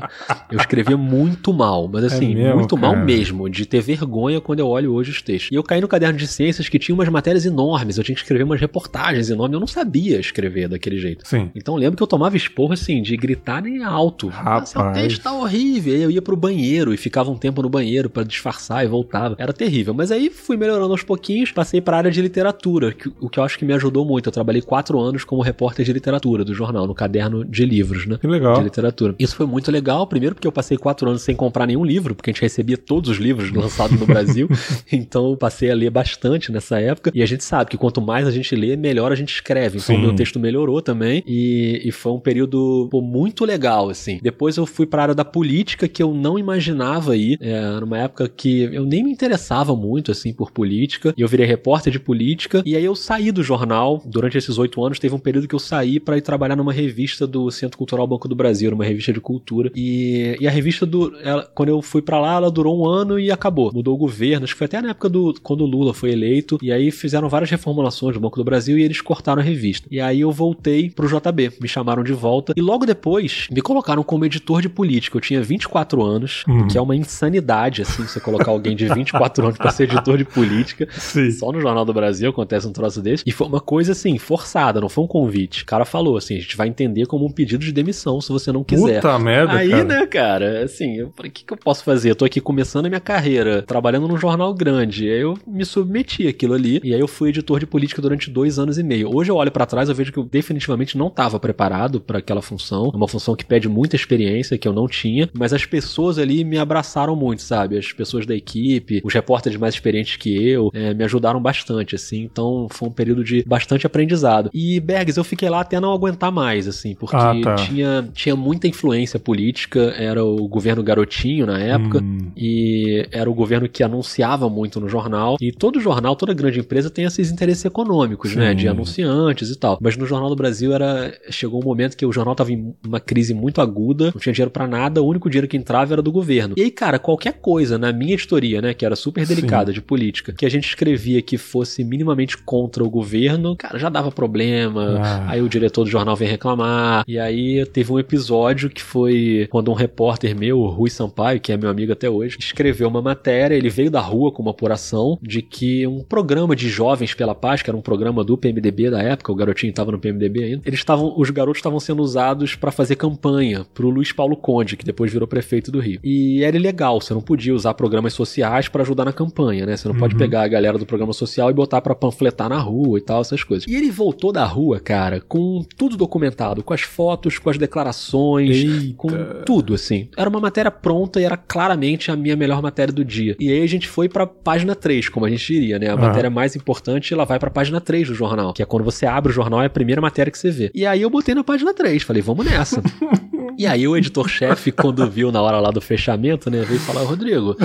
Eu escrevia muito mal, mas assim, mesmo, muito mal cara? mesmo, de ter vergonha quando eu olho hoje os textos. E eu caí no caderno de ciências que tinha umas matérias enormes, eu tinha que escrever umas reportagens enormes, eu não sabia escrever daquele jeito. Sim. Então eu lembro que eu tomava esporro assim, de gritar nem alto. Ah, seu Rapaz. texto tá horrível. Aí eu ia pro banheiro e ficava um tempo no banheiro pra disfarçar e voltava. Era terrível. Mas aí fui melhorando aos pouquinhos, passei pra área de literatura, que- o que eu acho que me ajudou muito. Eu trabalhei quatro anos como repórter de literatura do jornal, no caderno de livros, né? Que legal. De literatura. Isso foi muito legal, primeiro porque eu passei quatro anos sem comprar nenhum livro, porque a gente recebia todos os livros lançados no Brasil então passei a ler bastante nessa época. E a gente sabe que quanto mais a gente lê, melhor a gente escreve. Então o meu texto melhorou também. E, e foi um período pô, muito legal, assim. Depois eu fui para a área da política que eu não imaginava ir. É, numa época que eu nem me interessava muito, assim, por política. E eu virei repórter de política. E aí eu saí do jornal. Durante esses oito anos, teve um período que eu saí para ir trabalhar numa revista do Centro Cultural Banco do Brasil, numa revista de cultura. E, e a revista, do, ela, quando eu fui para lá, ela durou um ano e acabou. Mudou o governo. Acho que foi até na época do quando o Lula foi eleito. E aí fizeram várias reformulações do Banco do Brasil e eles cortaram a revista. E aí eu voltei pro JB. Me chamaram de volta. E logo depois me colocaram como editor de política. Eu tinha 24 anos, uhum. que é uma insanidade, assim, você colocar alguém de 24 anos para ser editor de política. Sim. Só no Jornal do Brasil acontece um troço desse. E foi uma coisa, assim, forçada, não foi um convite. O cara falou assim: a gente vai entender como um pedido de demissão se você não quiser. Puta merda, Aí, cara. né, cara, assim, eu falei: o que, que eu posso fazer? Eu tô aqui começando a minha carreira, trabalhando num jornal grande. Aí eu me submeti aquilo ali. E aí eu fui editor de política durante dois anos e meio. Hoje eu olho para trás, eu vejo que eu definitivamente não estava preparado para aquela função. É uma função que pede muita experiência, que eu não tinha. Mas as pessoas ali me abraçaram muito, sabe? As pessoas da equipe, os repórteres mais experientes que eu, é, me ajudaram bastante, assim. Então foi um período de bastante aprendizado. E Bergs, eu fiquei lá até não aguentar mais, assim, porque ah, tá. tinha, tinha muita influência política. Era o governo garotinho na época. Hum. E era o governo que anunciava muito no jornal. E todo jornal, toda grande empresa tem esses interesses econômicos, Sim. né? De anunciantes e tal. Mas no Jornal do Brasil era. Chegou um momento que o jornal tava em uma crise muito aguda, não tinha dinheiro para nada, o único dinheiro que entrava era do governo. E aí, cara, qualquer coisa na minha editoria, né, que era super delicada Sim. de política, que a gente escrevia que fosse minimamente contra o governo, cara, já dava problema. Ah. Aí o diretor do jornal vem reclamar. E aí teve um episódio que foi quando um repórter meu, o Rui Sampaio, que é meu amigo até hoje, escreveu uma matéria, ele veio da rua com uma apuração de que um programa de jovens pela paz, que era um programa do PMDB da época, o garotinho estava no PMDB ainda, eles estavam, os garotos estavam sendo usados para fazer campanha pro Luiz Paulo Conde, que depois virou prefeito do Rio. E era ilegal, você não podia usar programas sociais para ajudar na campanha, né? Você não uhum. pode pegar a galera do programa social e botar para panfletar na rua e tal, essas coisas. E ele voltou da rua, cara, com tudo documentado, com as fotos, com as declarações, Eita. com tudo, assim. Era uma matéria pronta e era claramente a minha melhor matéria do dia. E aí a gente foi pra página 3, como a gente diria, né? A uhum. matéria mais importante, ela vai pra página 3 do jornal, que é quando você abre o jornal, é a primeira matéria que você vê. E aí eu botei na página 3, falei, vamos nessa. e aí o editor-chefe, quando viu na hora lá do fechamento, né, veio falar, Rodrigo,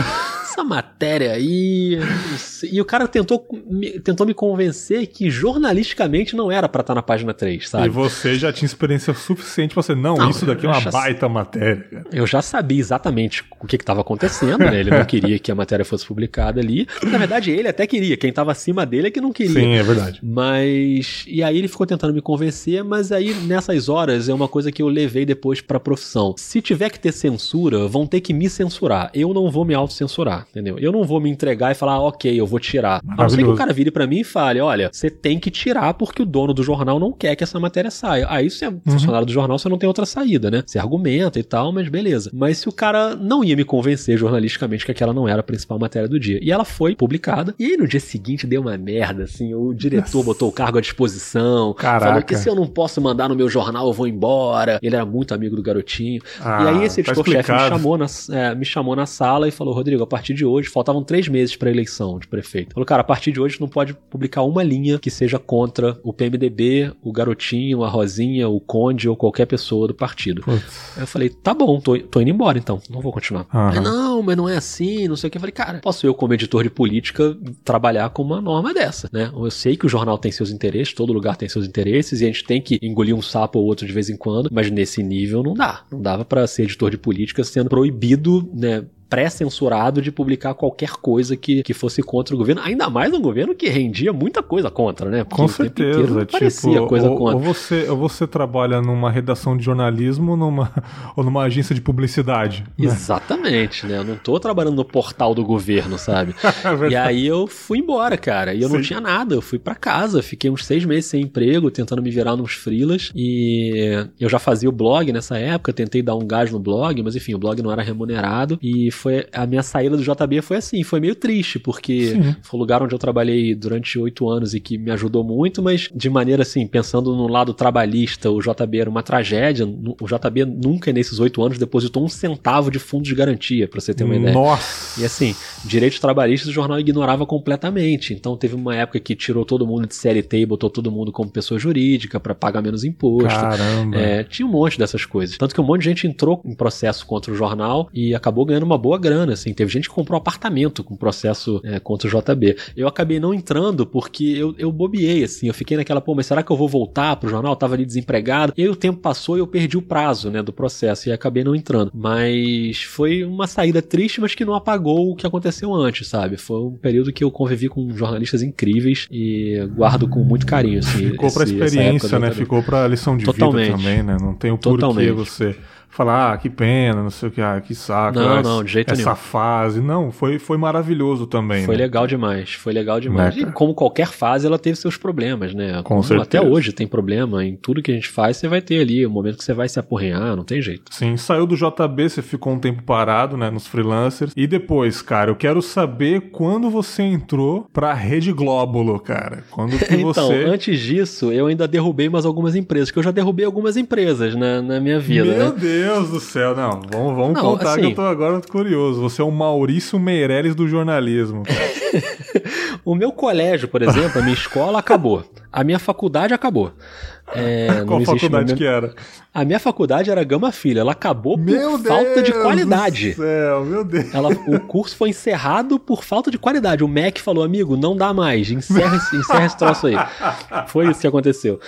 essa matéria aí. E o cara tentou, tentou me convencer que jornalisticamente não era para estar tá na página 3, sabe? E você já tinha experiência suficiente pra você, não, não isso daqui é uma já, baita matéria. Eu já sabia exatamente o que estava acontecendo, né? Ele não queria que a matéria fosse publicada ali. Na verdade, ele até queria, quem estava acima dele é que não queria. Sim, é verdade. Mas. E aí ele ficou tentando me convencer, mas aí nessas horas é uma coisa que eu levei depois pra profissão. Se tiver que ter censura, vão ter que me censurar. Eu não vou me autocensurar entendeu? Eu não vou me entregar e falar, ah, ok, eu vou tirar. A não ser que o cara vire para mim e fale, olha, você tem que tirar porque o dono do jornal não quer que essa matéria saia. Aí você é uhum. funcionário do jornal, você não tem outra saída, né? Você argumenta e tal, mas beleza. Mas se o cara não ia me convencer jornalisticamente que aquela não era a principal matéria do dia. E ela foi publicada, e aí no dia seguinte deu uma merda, assim, o diretor Nossa. botou o cargo à disposição, Caraca. falou que se eu não posso mandar no meu jornal, eu vou embora. Ele era muito amigo do garotinho. Ah, e aí esse tá editor-chefe me, chamou na, é, me chamou na sala e falou, Rodrigo, a partir partir de hoje, faltavam três meses para a eleição de prefeito. Falou, cara, a partir de hoje não pode publicar uma linha que seja contra o PMDB, o Garotinho, a Rosinha, o Conde ou qualquer pessoa do partido. Putz. Aí eu falei, tá bom, tô, tô indo embora então, não vou continuar. Aí, não, mas não é assim, não sei o que. Eu falei, cara, posso eu, como editor de política, trabalhar com uma norma dessa, né? Eu sei que o jornal tem seus interesses, todo lugar tem seus interesses, e a gente tem que engolir um sapo ou outro de vez em quando, mas nesse nível não dá. Não dava para ser editor de política sendo proibido, né? Pré-censurado de publicar qualquer coisa que, que fosse contra o governo, ainda mais um governo que rendia muita coisa contra, né? Porque Com certeza, tipo, coisa ou, contra. Ou você, ou você trabalha numa redação de jornalismo numa, ou numa agência de publicidade. Né? Exatamente, né? Eu não tô trabalhando no portal do governo, sabe? é e aí eu fui embora, cara, e eu Sim. não tinha nada, eu fui para casa, fiquei uns seis meses sem emprego, tentando me virar nos frilas, e eu já fazia o blog nessa época, tentei dar um gás no blog, mas enfim, o blog não era remunerado, e foi a minha saída do JB foi assim, foi meio triste, porque Sim. foi um lugar onde eu trabalhei durante oito anos e que me ajudou muito, mas de maneira assim, pensando no lado trabalhista, o JB era uma tragédia. O JB nunca nesses oito anos depositou um centavo de fundo de garantia, para você ter uma ideia. Nossa! E assim, direitos trabalhistas o jornal ignorava completamente. Então teve uma época que tirou todo mundo de CLT e botou todo mundo como pessoa jurídica para pagar menos imposto. Caramba! É, tinha um monte dessas coisas. Tanto que um monte de gente entrou em processo contra o jornal e acabou ganhando uma boa grana, assim. Teve gente que comprou apartamento com processo é, contra o JB. Eu acabei não entrando porque eu, eu bobiei, assim. Eu fiquei naquela, pô, mas será que eu vou voltar pro jornal? Eu tava ali desempregado. E aí o tempo passou e eu perdi o prazo, né, do processo e acabei não entrando. Mas foi uma saída triste, mas que não apagou o que aconteceu antes, sabe? Foi um período que eu convivi com jornalistas incríveis e guardo com muito carinho, assim. Ficou esse, pra experiência, né? Ficou pra lição de Totalmente. vida também, né? Não tem o porquê você falar, ah, que pena, não sei o que, ah, que saco. Não, essa, não, de jeito essa nenhum. fase. Não, foi, foi maravilhoso também. Foi né? legal demais, foi legal demais. Né, e como qualquer fase, ela teve seus problemas, né? Com como certeza. Até hoje tem problema. Em tudo que a gente faz, você vai ter ali o um momento que você vai se apurrenhar, não tem jeito. Sim, saiu do JB, você ficou um tempo parado, né, nos freelancers. E depois, cara, eu quero saber quando você entrou pra Rede Glóbulo, cara. Quando que então, você... antes disso, eu ainda derrubei mais algumas empresas, que eu já derrubei algumas empresas na, na minha vida, Meu né? Deus do céu, não, vamos, vamos não, contar assim, que eu tô agora curioso. Você é o Maurício Meirelles do jornalismo. o meu colégio, por exemplo, a minha escola acabou. A minha faculdade acabou. É, Qual faculdade que era? A minha faculdade era Gama Filho. Ela acabou por meu falta Deus de qualidade. Do céu, meu Deus. Ela, o curso foi encerrado por falta de qualidade. O MEC falou, amigo, não dá mais. Encerra, encerra esse troço aí. Foi isso que aconteceu.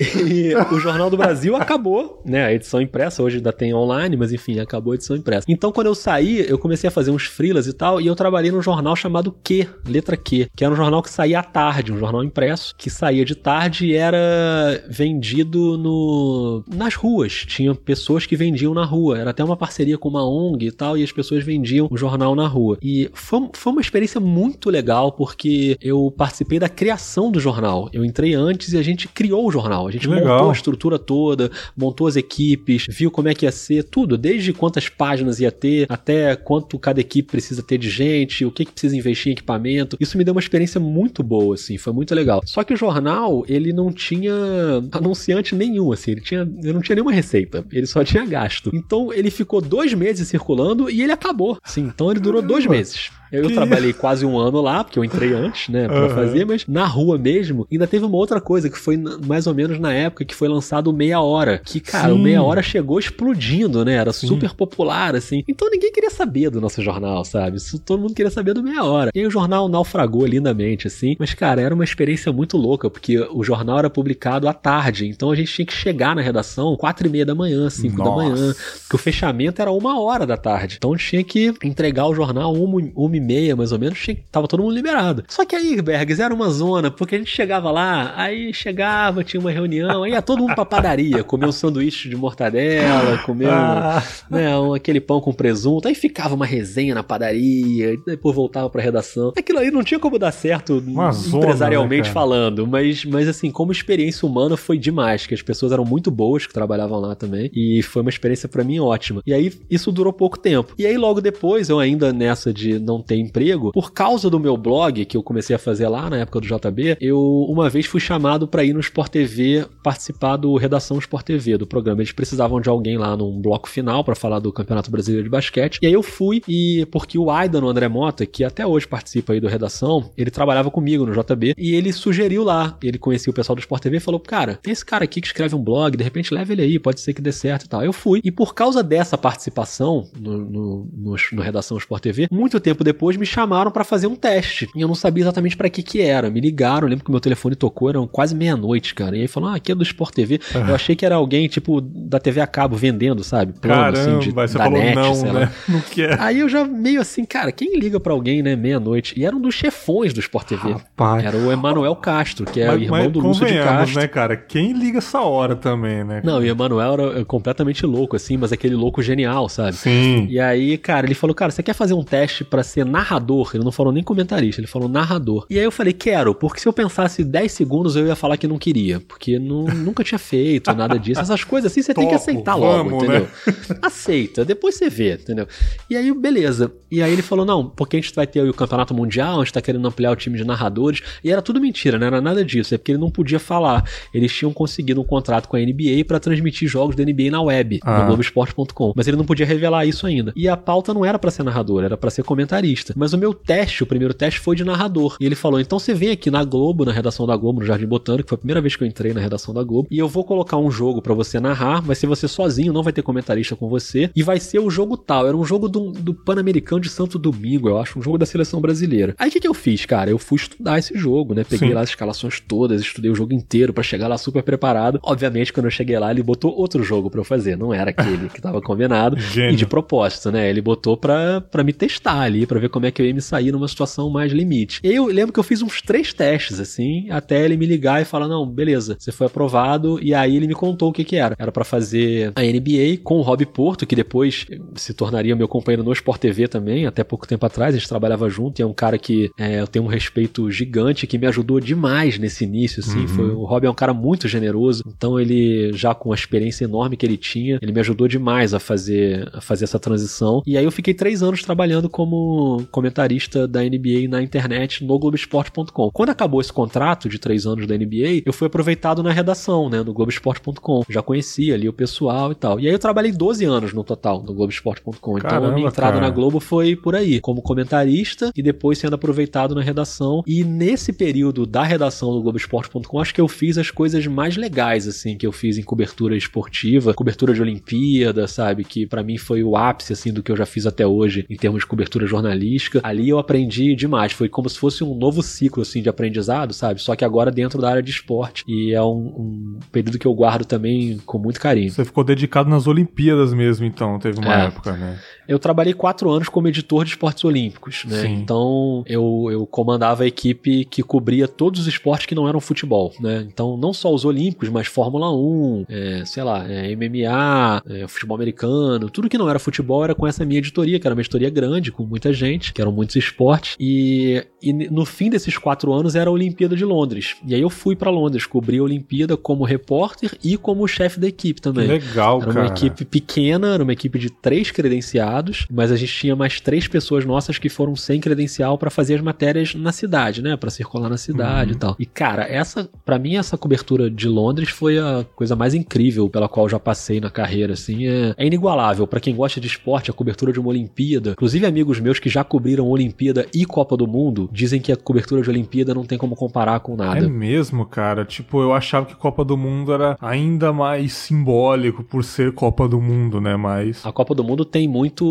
E o Jornal do Brasil acabou, né? A edição impressa, hoje ainda tem online, mas enfim, acabou a edição impressa. Então, quando eu saí, eu comecei a fazer uns frilas e tal, e eu trabalhei num jornal chamado Q, letra Q, que era um jornal que saía à tarde, um jornal impresso, que saía de tarde e era vendido no nas ruas. Tinha pessoas que vendiam na rua. Era até uma parceria com uma ONG e tal, e as pessoas vendiam o jornal na rua. E foi, foi uma experiência muito legal, porque eu participei da criação do jornal. Eu entrei antes e a gente criou o jornal. A gente legal. montou a estrutura toda, montou as equipes, viu como é que ia ser, tudo, desde quantas páginas ia ter, até quanto cada equipe precisa ter de gente, o que, que precisa investir em equipamento. Isso me deu uma experiência muito boa, assim, foi muito legal. Só que o jornal, ele não tinha anunciante nenhum, assim, ele tinha, eu não tinha nenhuma receita, ele só tinha gasto. Então ele ficou dois meses circulando e ele acabou. Sim, então ele durou dois meses. Eu, eu trabalhei quase um ano lá, porque eu entrei antes, né, pra uhum. fazer, mas na rua mesmo, ainda teve uma outra coisa que foi mais ou menos na época que foi lançado o Meia Hora. Que, cara, Sim. o Meia Hora chegou explodindo, né? Era Sim. super popular, assim. Então ninguém queria saber do nosso jornal, sabe? Todo mundo queria saber do Meia Hora. E aí o jornal naufragou lindamente, assim. Mas, cara, era uma experiência muito louca, porque o jornal era publicado à tarde. Então a gente tinha que chegar na redação quatro e meia da manhã, cinco Nossa. da manhã. Que o fechamento era uma hora da tarde. Então tinha que entregar o jornal uma, uma meia, mais ou menos, tava todo mundo liberado. Só que aí, Bergs, era uma zona, porque a gente chegava lá, aí chegava, tinha uma reunião, aí ia todo mundo pra padaria, comer um sanduíche de mortadela, comer ah. um, né, um, aquele pão com presunto, aí ficava uma resenha na padaria, depois voltava pra redação. Aquilo aí não tinha como dar certo uma empresarialmente né, falando, mas, mas assim, como experiência humana foi demais, que as pessoas eram muito boas que trabalhavam lá também, e foi uma experiência para mim ótima. E aí isso durou pouco tempo. E aí logo depois, eu ainda nessa de não ter emprego, por causa do meu blog que eu comecei a fazer lá na época do JB, eu uma vez fui chamado para ir no Sport TV participar do Redação Sport TV do programa. Eles precisavam de alguém lá num bloco final para falar do Campeonato Brasileiro de Basquete. E aí eu fui e porque o Aidan, o André Mota, que até hoje participa aí do Redação, ele trabalhava comigo no JB e ele sugeriu lá, ele conhecia o pessoal do Sport TV e falou: "Cara, tem esse cara aqui que escreve um blog, de repente leva ele aí, pode ser que dê certo e tal". Eu fui e por causa dessa participação no, no, no, no Redação Sport TV, muito tempo depois me chamaram para fazer um teste. E eu não sabia exatamente para que que era. Me ligaram, lembro que meu telefone tocou, eram quase meia-noite, cara. E aí falaram, ah, aqui é do Sport TV. Ah. Eu achei que era alguém, tipo, da TV a cabo vendendo, sabe? Plano, Caramba, assim, de, você da falou net, não, né? Não quer. Aí eu já meio assim, cara, quem liga para alguém, né, meia-noite? E era um dos chefões do Sport TV. Rapaz. Era o Emanuel Castro, que é mas, o irmão do Lúcio de Castro. né, cara? Quem liga essa hora também, né? Não, e o Emanuel era completamente louco, assim, mas aquele louco genial, sabe? Sim. E aí, cara, ele falou, cara, você quer fazer um teste para ser narrador. Ele não falou nem comentarista, ele falou narrador. E aí eu falei, quero, porque se eu pensasse 10 segundos eu ia falar que não queria, porque não, nunca tinha feito nada disso. Essas coisas assim você tem que aceitar logo, vamos, entendeu? Né? Aceita, depois você vê, entendeu? E aí, beleza. E aí ele falou, não, porque a gente vai ter o campeonato mundial, a gente tá querendo ampliar o time de narradores. E era tudo mentira, não era nada disso, é porque ele não podia falar. Eles tinham conseguido um contrato com a NBA para transmitir jogos da NBA na web, ah. no Globoesporte.com. Mas ele não podia revelar isso ainda. E a pauta não era para ser narrador, era para ser comentarista. Mas o meu teste, o primeiro teste foi de narrador. E ele falou: então você vem aqui na Globo, na redação da Globo, no Jardim Botânico, foi a primeira vez que eu entrei na redação da Globo, e eu vou colocar um jogo para você narrar, vai ser você sozinho, não vai ter comentarista com você, e vai ser o jogo tal. Era um jogo do, do Pan-Americano de Santo Domingo, eu acho, um jogo da seleção brasileira. Aí o que, que eu fiz, cara? Eu fui estudar esse jogo, né? Peguei Sim. lá as escalações todas, estudei o jogo inteiro para chegar lá super preparado. Obviamente, quando eu cheguei lá, ele botou outro jogo para eu fazer, não era aquele que tava combinado. e de propósito, né? Ele botou pra, pra me testar ali, para ver como é que eu ia me sair numa situação mais limite. Eu lembro que eu fiz uns três testes, assim, até ele me ligar e falar: não, beleza, você foi aprovado. E aí ele me contou o que que era. Era para fazer a NBA com o Rob Porto, que depois se tornaria meu companheiro no Sport TV também, até pouco tempo atrás, a gente trabalhava junto, e é um cara que é, eu tenho um respeito gigante, que me ajudou demais nesse início, assim. Uhum. Foi, o Rob é um cara muito generoso, então ele, já com a experiência enorme que ele tinha, ele me ajudou demais a fazer, a fazer essa transição. E aí eu fiquei três anos trabalhando como comentarista da NBA na internet no Globoesporte.com. Quando acabou esse contrato de três anos da NBA, eu fui aproveitado na redação, né, no Globoesporte.com. Já conhecia ali o pessoal e tal. E aí eu trabalhei 12 anos no total no Globoesporte.com. Então a minha entrada cara. na Globo foi por aí, como comentarista e depois sendo aproveitado na redação. E nesse período da redação do Globoesporte.com, acho que eu fiz as coisas mais legais, assim, que eu fiz em cobertura esportiva, cobertura de Olimpíada, sabe? Que para mim foi o ápice, assim, do que eu já fiz até hoje em termos de cobertura jornalística. Ali eu aprendi demais. Foi como se fosse um novo ciclo, assim, de aprendizado, sabe? Só que agora dentro da área de esporte. E é um, um período que eu guardo também com muito carinho. Você ficou dedicado nas Olimpíadas mesmo, então, teve uma é. época, né? Eu trabalhei quatro anos como editor de esportes olímpicos, né? Sim. Então eu, eu comandava a equipe que cobria todos os esportes que não eram futebol, né? Então não só os olímpicos, mas Fórmula 1, é, sei lá, é, MMA, é, futebol americano, tudo que não era futebol era com essa minha editoria, que era uma editoria grande, com muita gente, que eram muitos esportes. E, e no fim desses quatro anos era a Olimpíada de Londres. E aí eu fui para Londres, cobri a Olimpíada como repórter e como chefe da equipe também. Que legal, cara. Era uma equipe pequena, era uma equipe de três credenciados mas a gente tinha mais três pessoas nossas que foram sem credencial para fazer as matérias na cidade, né? Para circular na cidade uhum. e tal. E cara, essa, para mim, essa cobertura de Londres foi a coisa mais incrível pela qual já passei na carreira, assim. É, é inigualável. para quem gosta de esporte, a cobertura de uma Olimpíada. Inclusive, amigos meus que já cobriram Olimpíada e Copa do Mundo dizem que a cobertura de Olimpíada não tem como comparar com nada. É mesmo, cara. Tipo, eu achava que Copa do Mundo era ainda mais simbólico por ser Copa do Mundo, né? Mas. A Copa do Mundo tem muito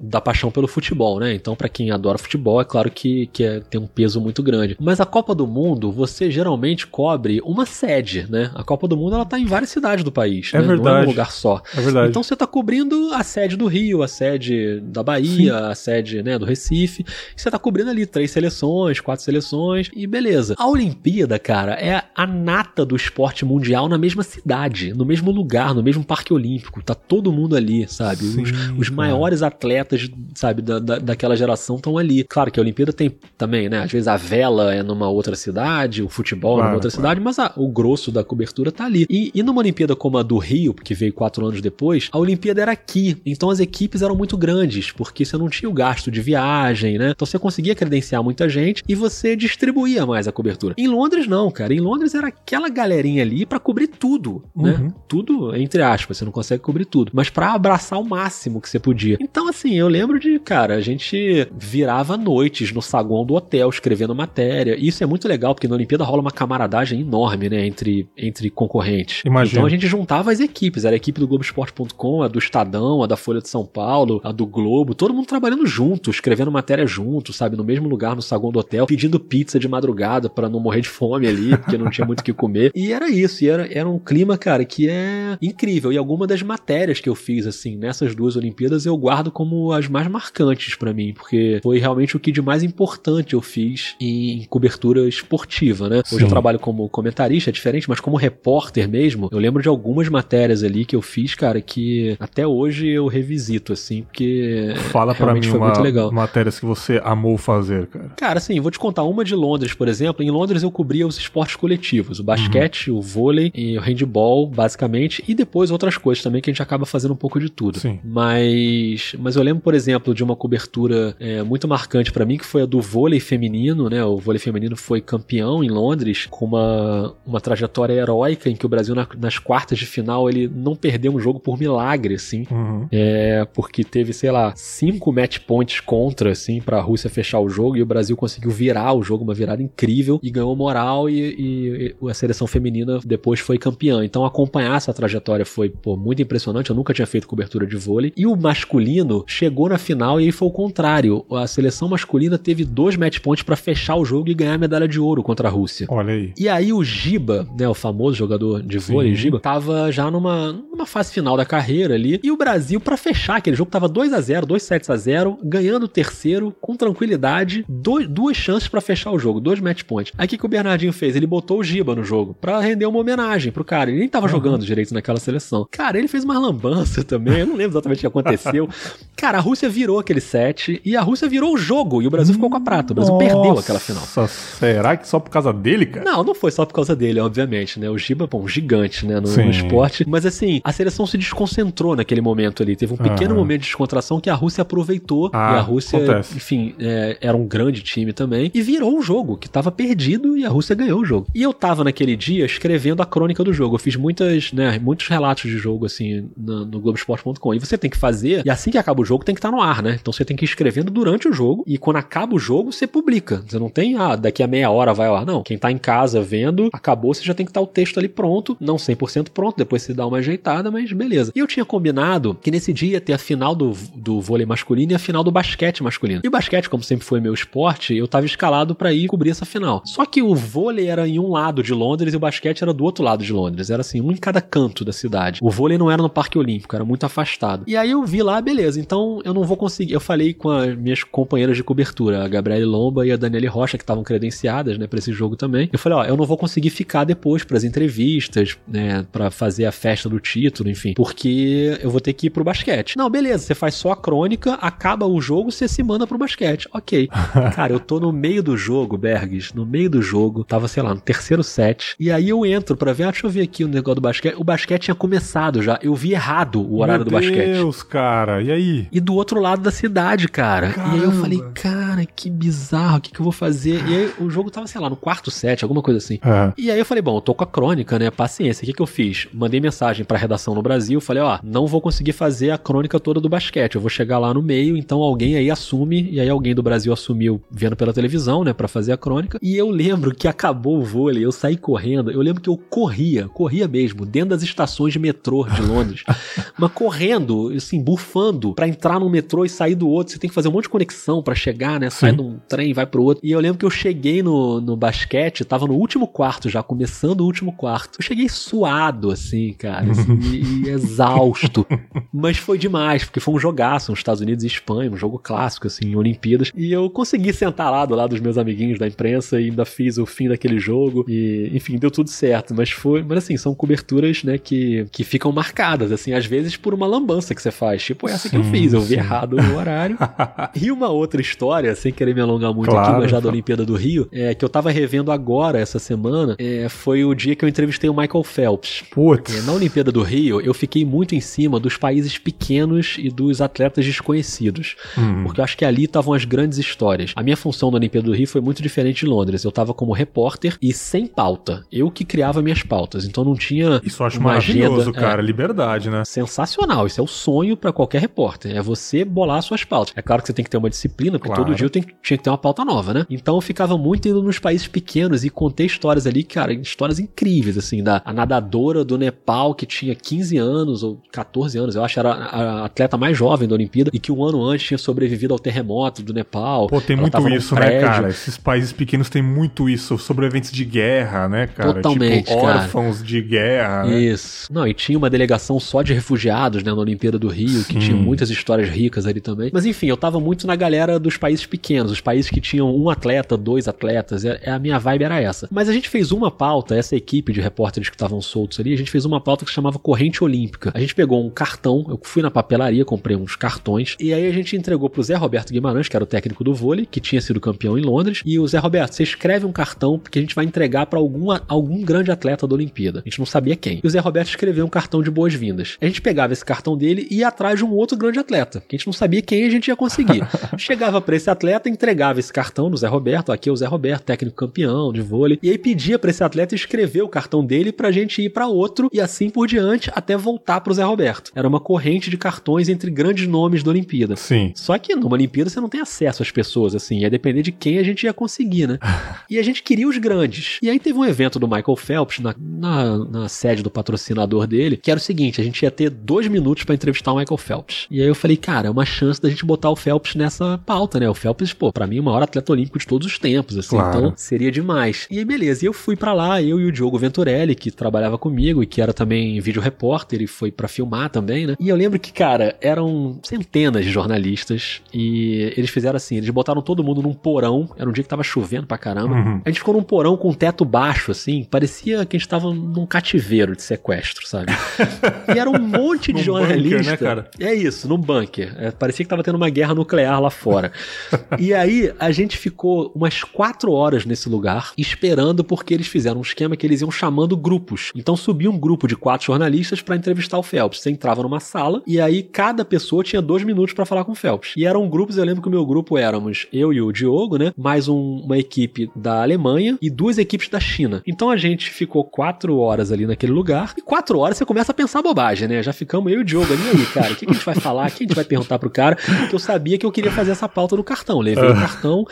da paixão pelo futebol, né? Então, para quem adora futebol, é claro que, que é, tem um peso muito grande. Mas a Copa do Mundo, você geralmente cobre uma sede, né? A Copa do Mundo, ela tá em várias cidades do país, é né? Verdade. Não é um lugar só. É verdade. Então, você tá cobrindo a sede do Rio, a sede da Bahia, Sim. a sede, né, do Recife. Você tá cobrindo ali três seleções, quatro seleções e beleza. A Olimpíada, cara, é a nata do esporte mundial na mesma cidade, no mesmo lugar, no mesmo parque olímpico. Tá todo mundo ali, sabe? Sim, os, os maiores atletas, sabe, da, da, daquela geração estão ali. Claro que a Olimpíada tem também, né? Às vezes a vela é numa outra cidade, o futebol claro, é numa outra claro. cidade, mas a, o grosso da cobertura tá ali. E, e numa Olimpíada como a do Rio, que veio quatro anos depois, a Olimpíada era aqui. Então as equipes eram muito grandes, porque você não tinha o gasto de viagem, né? Então você conseguia credenciar muita gente e você distribuía mais a cobertura. Em Londres, não, cara. Em Londres era aquela galerinha ali para cobrir tudo, né? uhum. né? Tudo, entre aspas, você não consegue cobrir tudo, mas para abraçar o máximo que você podia. Então, assim, eu lembro de, cara, a gente virava noites no saguão do hotel escrevendo matéria. E isso é muito legal, porque na Olimpíada rola uma camaradagem enorme, né, entre, entre concorrentes. Imagina. Então a gente juntava as equipes. Era a equipe do Globoesporte.com, a do Estadão, a da Folha de São Paulo, a do Globo, todo mundo trabalhando junto, escrevendo matéria junto, sabe, no mesmo lugar, no saguão do hotel, pedindo pizza de madrugada para não morrer de fome ali, porque não tinha muito o que comer. E era isso, e era, era um clima, cara, que é incrível. E alguma das matérias que eu fiz, assim, nessas duas Olimpíadas, eu guardo como as mais marcantes para mim, porque foi realmente o que de mais importante eu fiz em cobertura esportiva, né? Hoje Sim. eu trabalho como comentarista, é diferente, mas como repórter mesmo, eu lembro de algumas matérias ali que eu fiz, cara, que até hoje eu revisito, assim, porque Fala para mim uma, matérias que você amou fazer, cara? Cara, assim, vou te contar uma de Londres, por exemplo. Em Londres eu cobria os esportes coletivos, o basquete, uhum. o vôlei e o handball, basicamente, e depois outras coisas também que a gente acaba fazendo um pouco de tudo. Sim. Mas, mas eu lembro, por exemplo, de uma cobertura é, muito marcante para mim, que foi a do vôlei feminino, né? O vôlei feminino foi campeão em Londres, com uma, uma trajetória heróica em que o Brasil, na, nas quartas de final, ele não perdeu um jogo por milagre, assim. Uhum. É, porque teve, sei lá, cinco match points contra, assim, pra Rússia fechar o jogo e o Brasil conseguiu virar o jogo, uma virada incrível e ganhou moral e, e, e a seleção feminina depois foi campeã. Então acompanhar essa trajetória foi pô, muito impressionante. Eu nunca tinha feito cobertura de vôlei. E o masculino chegou na final e aí foi o contrário. A seleção masculina teve dois match points para fechar o jogo e ganhar a medalha de ouro contra a Rússia. Olha aí. E aí o Giba, né, o famoso jogador de vôlei. Giba, tava já numa, numa fase final da carreira ali. E o Brasil, para fechar aquele jogo, tava 2 a 0 2 sets a 0 ganhando o terceiro com tranquilidade, dois, duas chances para fechar o jogo, dois match points. Aí o que, que o Bernardinho fez? Ele botou o Giba no jogo para render uma homenagem pro cara. Ele nem tava uhum. jogando direito naquela seleção. Cara, ele fez uma lambança também, eu não lembro exatamente o que aconteceu. cara, a Rússia virou aquele set e a Rússia virou o jogo e o Brasil ficou com a prata. O Brasil Nossa, perdeu aquela final. Será que só por causa dele, cara? Não, não foi só por causa dele, obviamente, né? O Giba, bom, gigante, né, no, no esporte. Mas assim, a seleção se desconcentrou naquele momento ali. Teve um pequeno uhum. momento de descontração que a Rússia aproveitou. Ah, e a Rússia, acontece. enfim, é, era um grande time também. E virou o jogo, que tava perdido e a Rússia ganhou o jogo. E eu tava naquele dia escrevendo a crônica do jogo. Eu fiz muitas, né, muitos relatos de jogo, assim, no, no Globoesporte.com. E você tem que fazer, e assim que acaba o jogo, tem que estar tá no ar, né? Então você tem que ir escrevendo durante o jogo. E quando acaba o jogo, você publica. Você não tem, ah, daqui a meia hora vai ao ar. Não. Quem tá em casa vendo, acabou, você já tem que estar tá o texto ali pronto. Não 100% pronto, depois você dá uma ajeitada, mas beleza. E eu tinha combinado que nesse dia ia ter a final do, do vôlei masculino e a final do basquete masculino. E o basquete, como sempre foi meu esporte, eu tava escalado para ir cobrir essa final. Só que o vôlei era em um lado de Londres e o basquete era do outro lado de Londres. Era assim, um em cada canto da cidade. O vôlei não era no Parque Olímpico, era muito afastado. E aí eu vi lá, beleza, então eu não vou conseguir. Eu falei com as minhas companheiras de cobertura, a Gabriele Lomba e a Daniele Rocha, que estavam credenciadas, né, pra esse jogo também. Eu falei, ó, eu não vou conseguir ficar depois para as entrevistas, né, para fazer a festa do título, enfim, porque eu vou ter que ir pro basquete. Não, beleza, você faz só a crônica, acaba o jogo, você se manda pro basquete. Ok. Cara, eu tô no meio do jogo, Bergs, no meio do jogo, tava, sei lá, no terceiro set, e aí eu entro para ver, ah, deixa eu ver aqui o negócio do basquete. O basquete tinha começado já, eu vi errado o horário Meu do basquete. Meu Deus, cara, e aí? E do outro lado da cidade, cara. Caramba. E aí eu falei, cara, que bizarro, o que, que eu vou fazer? E aí o jogo tava, sei lá, no quarto set, alguma coisa assim. É. E aí eu falei, bom, eu tô com a crônica, né? Paciência. O que, que eu fiz? Mandei mensagem pra redação no Brasil, falei, ó, não vou conseguir fazer a crônica toda do basquete. Eu vou chegar lá no meio, então alguém aí assume, e aí alguém do Brasil assumiu vendo pela televisão, né, para fazer a crônica. E eu lembro que acabou o vôlei, eu saí correndo. Eu lembro que eu corria, corria mesmo, dentro das estações de metrô de Londres. mas correndo, assim, bufando para entrar no metrô e sair do outro. Você tem que fazer um monte de conexão para chegar, né? Sai de um trem, vai pro outro. E eu lembro que eu cheguei no, no basquete, tava no último quarto já, começando o último quarto. Eu cheguei suado, assim, cara, assim, e, e exausto. Mas foi demais, porque foi um jogaço, nos Estados Unidos e Espanha, um jogo clássico, assim, em Olimpíadas. E eu consegui sentar lá do lado dos meus amiguinhos da imprensa e ainda fiz o fim daquele jogo. E, enfim, deu tudo certo. Mas foi. Mas assim, são coberturas, né, que, que ficam marcadas, assim, às vezes por uma lambança que você faz. Tipo essa que eu fiz, eu vi errado o horário. e uma outra história, sem querer me alongar muito claro. aqui, mas já da Olimpíada do Rio, é que eu tava revendo agora, essa semana, é, foi o dia que eu entrevistei o Michael Phelps. Putz. É, na Olimpíada do Rio, eu fiquei muito em cima dos países pequenos e dos atletas desconhecidos. Hum. Porque eu acho que ali estavam as grandes histórias. A minha função na Olimpíada do Rio foi muito diferente de Londres. Eu tava como repórter e sem pauta. Eu que criava minhas pautas. Então não tinha. Isso eu acho maravilhoso, agenda, cara. É, Liberdade, né? Sensacional. Isso é o sonho para qualquer repórter. É você bolar suas pautas. É claro que você tem que ter uma disciplina, porque claro. todo dia eu tenho, tinha que ter uma pauta nova, né? Então eu ficava muito indo nos países pequenos e contei histórias ali, cara, histórias incríveis, assim, da nadadora do Nepal que tinha 15 anos ou 14 anos, eu acho, era a atleta mais jovem da Olimpíada e que um ano antes tinha sobrevivido ao terremoto do Nepal. Pô, tem muito isso, né, cara? Esses países pequenos têm muito isso, sobreviventes de guerra, né, cara? Totalmente, tipo, órfãos cara. de guerra. Né? Isso. Não, e tinha uma delegação só de refugiados, né, na Olimpíada do Rio, Sim. que tinha muitas histórias ricas ali também. Mas enfim, eu tava muito na galera dos países pequenos, os países que tinham um atleta, dois atletas, é, é, a minha vibe era essa. Mas a gente fez uma pauta, essa equipe de repórteres que estavam soltos ali, a gente fez uma pauta que se chamava corrente olímpica. A gente pegou um cartão, eu fui na papelaria, comprei uns cartões, e aí a gente entregou pro Zé Roberto Guimarães, que era o técnico do vôlei, que tinha sido campeão em Londres, e o Zé Roberto, você escreve um cartão que a gente vai entregar para algum, algum grande atleta da Olimpíada. A gente não sabia quem. E o Zé Roberto escreveu um cartão de boas-vindas. A gente pegava esse cartão dele e ia atrás de um outro grande atleta, que a gente não sabia quem a gente ia conseguir. Chegava para esse atleta, entregava esse cartão no Zé Roberto, aqui é o Zé Roberto, técnico campeão de vôlei, e aí pedia para esse atleta escrever o cartão dele pra gente ir para outro e assim por diante até voltar pro Zé Roberto. Era uma corrente de cartões entre grandes nomes da Olimpíada. Sim. Só que numa Olimpíada você não tem acesso às pessoas, assim, ia depender de quem a gente ia conseguir, né? e a gente queria os grandes. E aí teve um evento do Michael Phelps na, na, na sede do patrocinador dele, que era o seguinte: a gente ia ter dois minutos para entrevistar o Michael Phelps. E aí eu falei, cara, é uma chance da gente botar o Phelps nessa pauta, né? O Phelps, pô, pra mim, o maior atleta olímpico de todos os tempos, assim, Claro. então seria demais. E aí, beleza, e eu fui pra lá, eu e o Diogo Venturelli, que trabalhava comigo e que era também vídeo repórter e foi pra filmar também, né? E eu lembro que, cara, eram centenas de jornalistas e eles fizeram assim, eles botaram todo mundo num porão, era um dia que tava chovendo pra caramba. Uhum. A gente ficou num porão com um teto baixo, assim, parecia que a gente tava num cativeiro de sequestro, sabe? e era um monte de jornalista. bunker, né, cara? É isso, num bunker. É, parecia que tava tendo uma guerra nuclear lá fora. e aí a gente ficou umas quatro horas nesse lugar esperando porque eles fizeram um esquema que eles iam chamando grupos. Então subia um grupo de quatro jornalistas pra entrevistar o Phelps. Você entrava numa sala e aí cada pessoa tinha dois minutos pra falar com o Phelps. E eram grupos, eu lembro que o meu grupo éramos eu e o Diogo, né? Mais um- uma equipe da Alemanha e duas equipes da China. Então a gente ficou quatro horas ali naquele lugar e quatro horas você começa a pensar bobagem, né? Já ficamos eu e o Diogo ali, aí, cara, o que, que a gente vai falar? Que a gente vai perguntar pro cara? Que eu sabia que eu queria fazer essa pauta no cartão. Levei o cartão,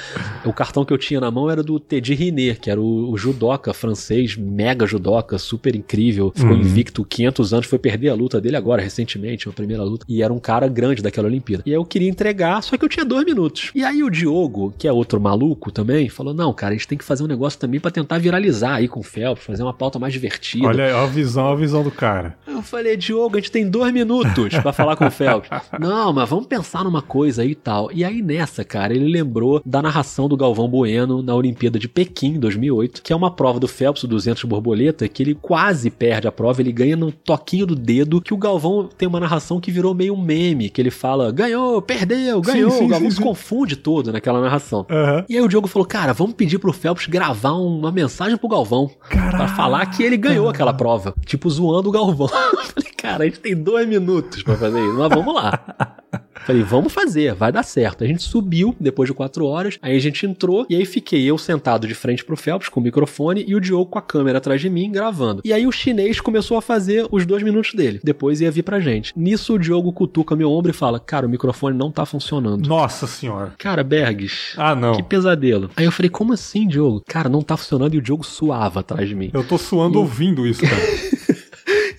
o cartão que eu tinha na mão era do Teddy Riner, que era o, o judoca francês, mega judoca, super incrível, ficou Uhum. invicto 500 anos, foi perder a luta dele agora, recentemente, a primeira luta, e era um cara grande daquela Olimpíada. E aí eu queria entregar, só que eu tinha dois minutos. E aí o Diogo, que é outro maluco também, falou: não, cara, a gente tem que fazer um negócio também pra tentar viralizar aí com o Phelps, fazer uma pauta mais divertida. Olha ó a visão, a visão do cara. Eu falei, Diogo, a gente tem dois minutos pra falar com o Phelps. Não, mas vamos pensar numa coisa aí e tal. E aí nessa, cara, ele lembrou da narração do Galvão Bueno na Olimpíada de Pequim, 2008, que é uma prova do Phelps, o 200 de borboleta, que ele quase perde a prova, ele ganha no toquinho do dedo, que o Galvão tem uma narração que virou meio um meme, que ele fala, ganhou, perdeu, ganhou. sim, o Galvão sim, se sim. confunde todo naquela narração. Aham. E aí o Diogo falou, cara, vamos pedir pro Phelps gravar uma mensagem pro Galvão. Pra falar que ele ganhou aquela prova. Tipo, zoando o Galvão. Eu Falei, cara, a gente tem dois minutos pra fazer isso, mas vamos lá. Falei, vamos fazer, vai dar certo. A gente subiu depois de quatro horas, aí a gente entrou, e aí fiquei eu sentado de frente pro Phelps com o microfone e o Diogo com a câmera atrás de mim gravando. E aí o chinês começou a fazer os dois minutos dele. Depois ia vir pra gente. Nisso o Diogo cutuca meu ombro e fala: Cara, o microfone não tá funcionando. Nossa senhora. Cara, Bergs. Ah, não. Que pesadelo. Aí eu falei, como assim, Diogo? Cara, não tá funcionando e o Diogo suava atrás de mim. Eu tô suando ouvindo isso, cara.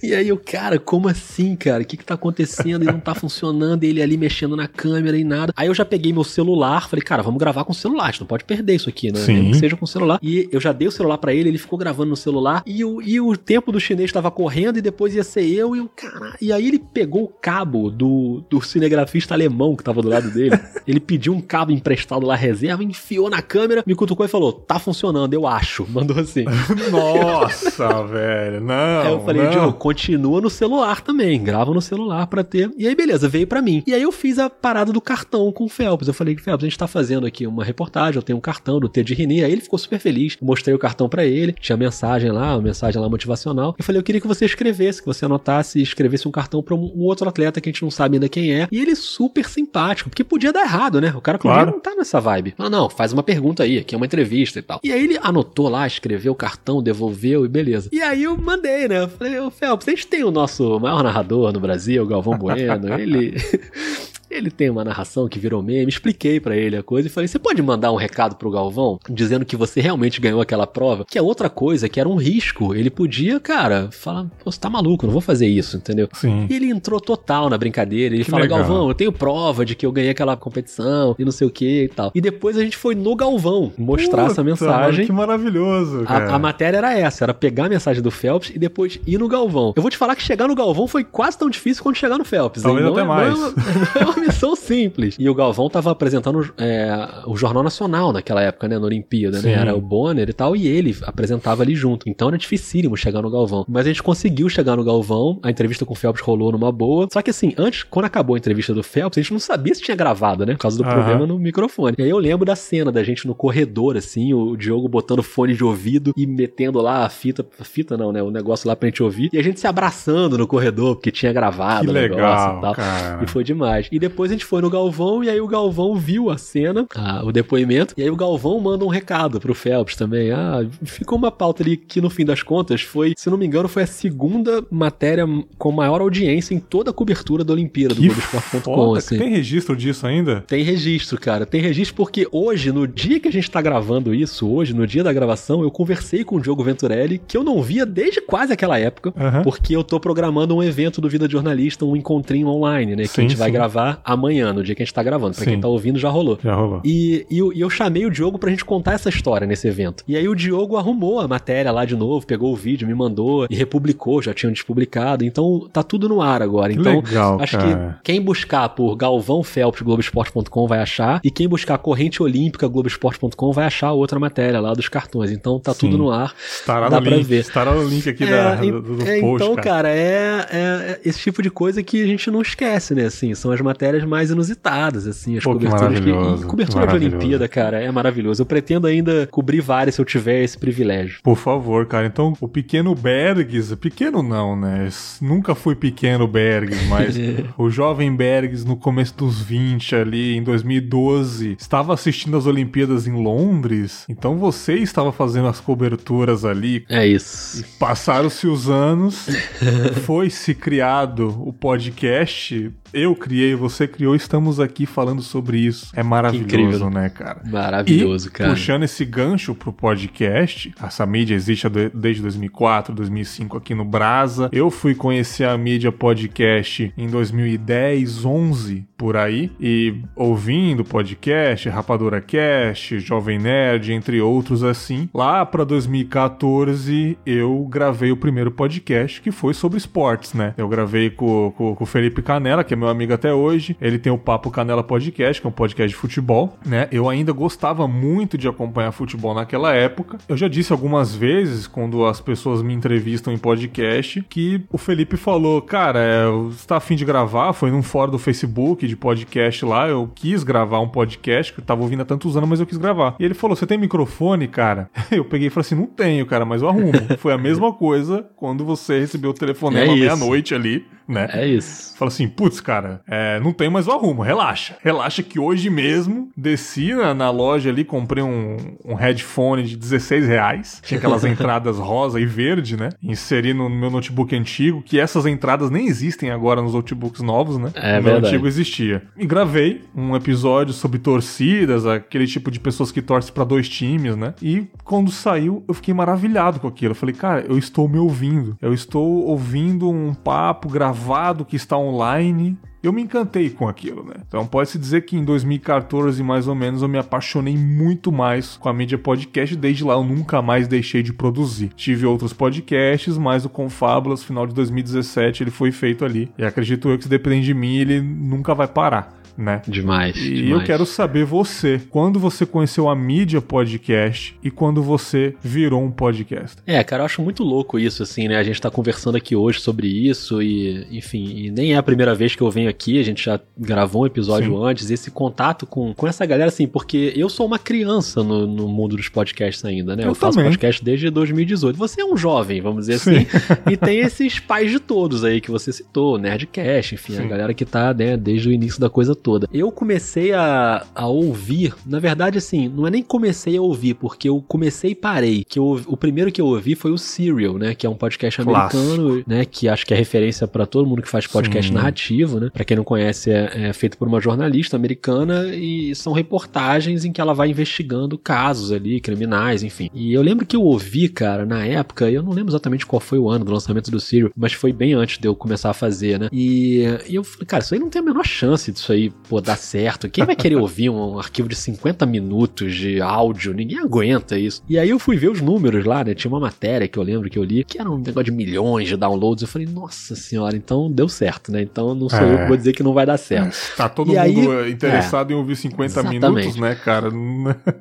E aí eu, cara, como assim, cara? O que que tá acontecendo? E não tá funcionando, e ele ali mexendo na câmera e nada. Aí eu já peguei meu celular, falei, cara, vamos gravar com o celular, a gente não pode perder isso aqui, né? Sim. Mesmo que seja com o celular. E eu já dei o celular pra ele, ele ficou gravando no celular, e o, e o tempo do chinês tava correndo, e depois ia ser eu, e o cara. E aí ele pegou o cabo do, do cinegrafista alemão que tava do lado dele. ele pediu um cabo emprestado lá, reserva, enfiou na câmera, me cutucou e falou, tá funcionando, eu acho. Mandou assim. Nossa, velho. Não. Aí eu falei, não. Continua no celular também, grava no celular pra ter. E aí, beleza, veio pra mim. E aí eu fiz a parada do cartão com o Phelps. Eu falei, Phelps, a gente tá fazendo aqui uma reportagem, eu tenho um cartão do T de Rini. Aí ele ficou super feliz. Eu mostrei o cartão pra ele, tinha mensagem lá, uma mensagem lá motivacional. Eu falei, eu queria que você escrevesse, que você anotasse e escrevesse um cartão pra um, outro atleta que a gente não sabe ainda quem é. E ele super simpático, porque podia dar errado, né? O cara podia Claro. não tá nessa vibe. Não, não, faz uma pergunta aí, aqui é uma entrevista e tal. E aí ele anotou lá, escreveu o cartão, devolveu e beleza. E aí eu mandei, né? Eu falei, ô Phelps, a gente tem o nosso maior narrador no Brasil, Galvão Bueno, ele. Ele tem uma narração que virou meme, expliquei pra ele a coisa e falei: você pode mandar um recado pro Galvão dizendo que você realmente ganhou aquela prova? Que é outra coisa, que era um risco. Ele podia, cara, falar: você tá maluco, não vou fazer isso, entendeu? Sim. E ele entrou total na brincadeira. Ele Que fala: legal. Galvão, eu tenho prova de que eu ganhei aquela competição e não sei o que e tal. E depois a gente foi no Galvão mostrar essa Puta, mensagem. mano, que maravilhoso, cara. A, a matéria era essa, era pegar a mensagem do Phelps e depois ir no Galvão. Eu vou te falar que chegar no Galvão foi quase tão difícil quanto chegar no Phelps. hein? Talvez Não até é- mais. Não é, não é missão simples. E o Galvão tava apresentando é, o Jornal Nacional naquela época, né? Na Olimpíada, né? Era o Bonner e tal, e ele apresentava ali junto. Então era dificílimo chegar no Galvão. Mas a gente conseguiu chegar no Galvão, a entrevista com o Phelps rolou numa boa. Só que assim, antes, quando acabou a entrevista do Phelps, a gente não sabia se tinha gravado, né? Por causa do uhum. problema no microfone. E aí eu lembro da cena da gente no corredor, assim, o Diogo botando fone de ouvido e metendo lá a fita, a fita não, né? O negócio lá pra gente ouvir. E a gente se abraçando no corredor, porque tinha gravado que o legal, negócio e tal. Cara. E foi demais. E depois a gente foi no Galvão e aí o Galvão viu a cena, a, o depoimento, e aí o Galvão manda um recado pro Phelps também. Ah, ficou uma pauta ali que no fim das contas foi, se não me engano, foi a segunda matéria com maior audiência em toda a cobertura da Olimpíada do Globoesporte.com. Assim. Tem registro disso ainda? Tem registro, cara. Tem registro porque hoje, no dia que a gente tá gravando isso, hoje, no dia da gravação, eu conversei com o Diogo Venturelli, que eu não via desde quase aquela época, uhum. porque eu tô programando um evento do Vida de Jornalista, um encontrinho online, né? Sim, que a gente sim. vai gravar amanhã, no dia que a gente tá gravando. Pra sim. quem tá ouvindo, já rolou. Já rolou. E, e, e, eu chamei o Diogo pra gente contar essa história nesse evento. E aí o Diogo arrumou a matéria lá de novo, pegou o vídeo, me mandou e republicou, já tinham despublicado. Então tá tudo no ar agora. Que então, legal, acho cara. que quem buscar por Galvão Phelps Globoesporte.com vai achar. E quem buscar Corrente Olímpica Globoesporte.com vai achar outra matéria lá dos cartões. Então tá tudo no ar. Estará dá no link, ver. Estará no link aqui é, da, do, do é, post. Então, cara, cara é, é, é, esse tipo de coisa que a gente não esquece, né? Assim, são as matérias mais inusitadas, assim, as Pô, coberturas que, que cobertura de Olimpíada, cara, é maravilhoso. Eu pretendo ainda cobrir várias se eu tiver esse privilégio. Por favor, cara. Então, o pequeno Bergs, pequeno não, né? Nunca fui pequeno Bergs, mas o jovem Bergs no começo dos 20 ali, em 2012, estava assistindo as Olimpíadas em Londres. Então você estava fazendo as coberturas ali. É isso. Passaram-se os anos, foi se criado o podcast eu criei, você criou, estamos aqui falando sobre isso. É maravilhoso, né, cara? Maravilhoso, e, cara. Puxando esse gancho pro podcast, essa mídia existe desde 2004, 2005 aqui no Brasa. Eu fui conhecer a mídia podcast em 2010, 11 por aí e ouvindo podcast, Rapadura Cast, Jovem Nerd, entre outros assim. Lá para 2014 eu gravei o primeiro podcast que foi sobre esportes, né? Eu gravei com, com, com o Felipe Canela, que é meu amigo até hoje. Ele tem o Papo Canela Podcast, que é um podcast de futebol, né? Eu ainda gostava muito de acompanhar futebol naquela época. Eu já disse algumas vezes, quando as pessoas me entrevistam em podcast, que o Felipe falou: Cara, é, você tá afim de gravar? Foi num fórum do Facebook de podcast lá. Eu quis gravar um podcast, que eu tava ouvindo há tantos anos, mas eu quis gravar. E ele falou: Você tem microfone, cara? Eu peguei e falei assim: Não tenho, cara, mas eu arrumo. Foi a mesma coisa quando você recebeu o telefonema é meia-noite ali né? É isso. Fala assim, putz, cara, é, não tem mais o arrumo, relaxa. Relaxa que hoje mesmo desci na, na loja ali, comprei um, um headphone de 16 reais. Tinha aquelas entradas rosa e verde, né? Inseri no meu notebook antigo, que essas entradas nem existem agora nos notebooks novos, né? É no meu antigo existia. E gravei um episódio sobre torcidas, aquele tipo de pessoas que torcem para dois times, né? E quando saiu, eu fiquei maravilhado com aquilo. Eu falei, cara, eu estou me ouvindo. Eu estou ouvindo um papo gravado gravado que está online. Eu me encantei com aquilo, né? Então pode-se dizer que em 2014, mais ou menos, eu me apaixonei muito mais com a mídia podcast. Desde lá eu nunca mais deixei de produzir. Tive outros podcasts, mas o Confábulas, final de 2017, ele foi feito ali. E acredito eu que se de mim, ele nunca vai parar né? Demais. E demais. eu quero saber você, quando você conheceu a mídia podcast e quando você virou um podcast. É, cara, eu acho muito louco isso, assim, né? A gente tá conversando aqui hoje sobre isso e, enfim, e nem é a primeira vez que eu venho aqui, a gente já gravou um episódio Sim. antes, esse contato com, com essa galera, assim, porque eu sou uma criança no, no mundo dos podcasts ainda, né? Eu, eu faço podcast desde 2018. Você é um jovem, vamos dizer Sim. assim, e tem esses pais de todos aí que você citou, Nerdcast, enfim, Sim. a galera que tá, né, desde o início da coisa toda toda. Eu comecei a, a ouvir, na verdade, assim, não é nem comecei a ouvir, porque eu comecei e parei. Que eu, o primeiro que eu ouvi foi o Serial, né? Que é um podcast americano, Clássico. né? Que acho que é referência para todo mundo que faz podcast Sim. narrativo, né? Pra quem não conhece, é, é feito por uma jornalista americana e são reportagens em que ela vai investigando casos ali, criminais, enfim. E eu lembro que eu ouvi, cara, na época, eu não lembro exatamente qual foi o ano do lançamento do Serial, mas foi bem antes de eu começar a fazer, né? E, e eu falei, cara, isso aí não tem a menor chance disso aí pô, dá certo. Quem vai querer ouvir um arquivo de 50 minutos de áudio? Ninguém aguenta isso. E aí eu fui ver os números lá, né? Tinha uma matéria que eu lembro que eu li, que era um negócio de milhões de downloads. Eu falei, nossa senhora, então deu certo, né? Então não sou é. eu que vou dizer que não vai dar certo. Tá todo e mundo aí, interessado é, em ouvir 50 exatamente. minutos, né, cara?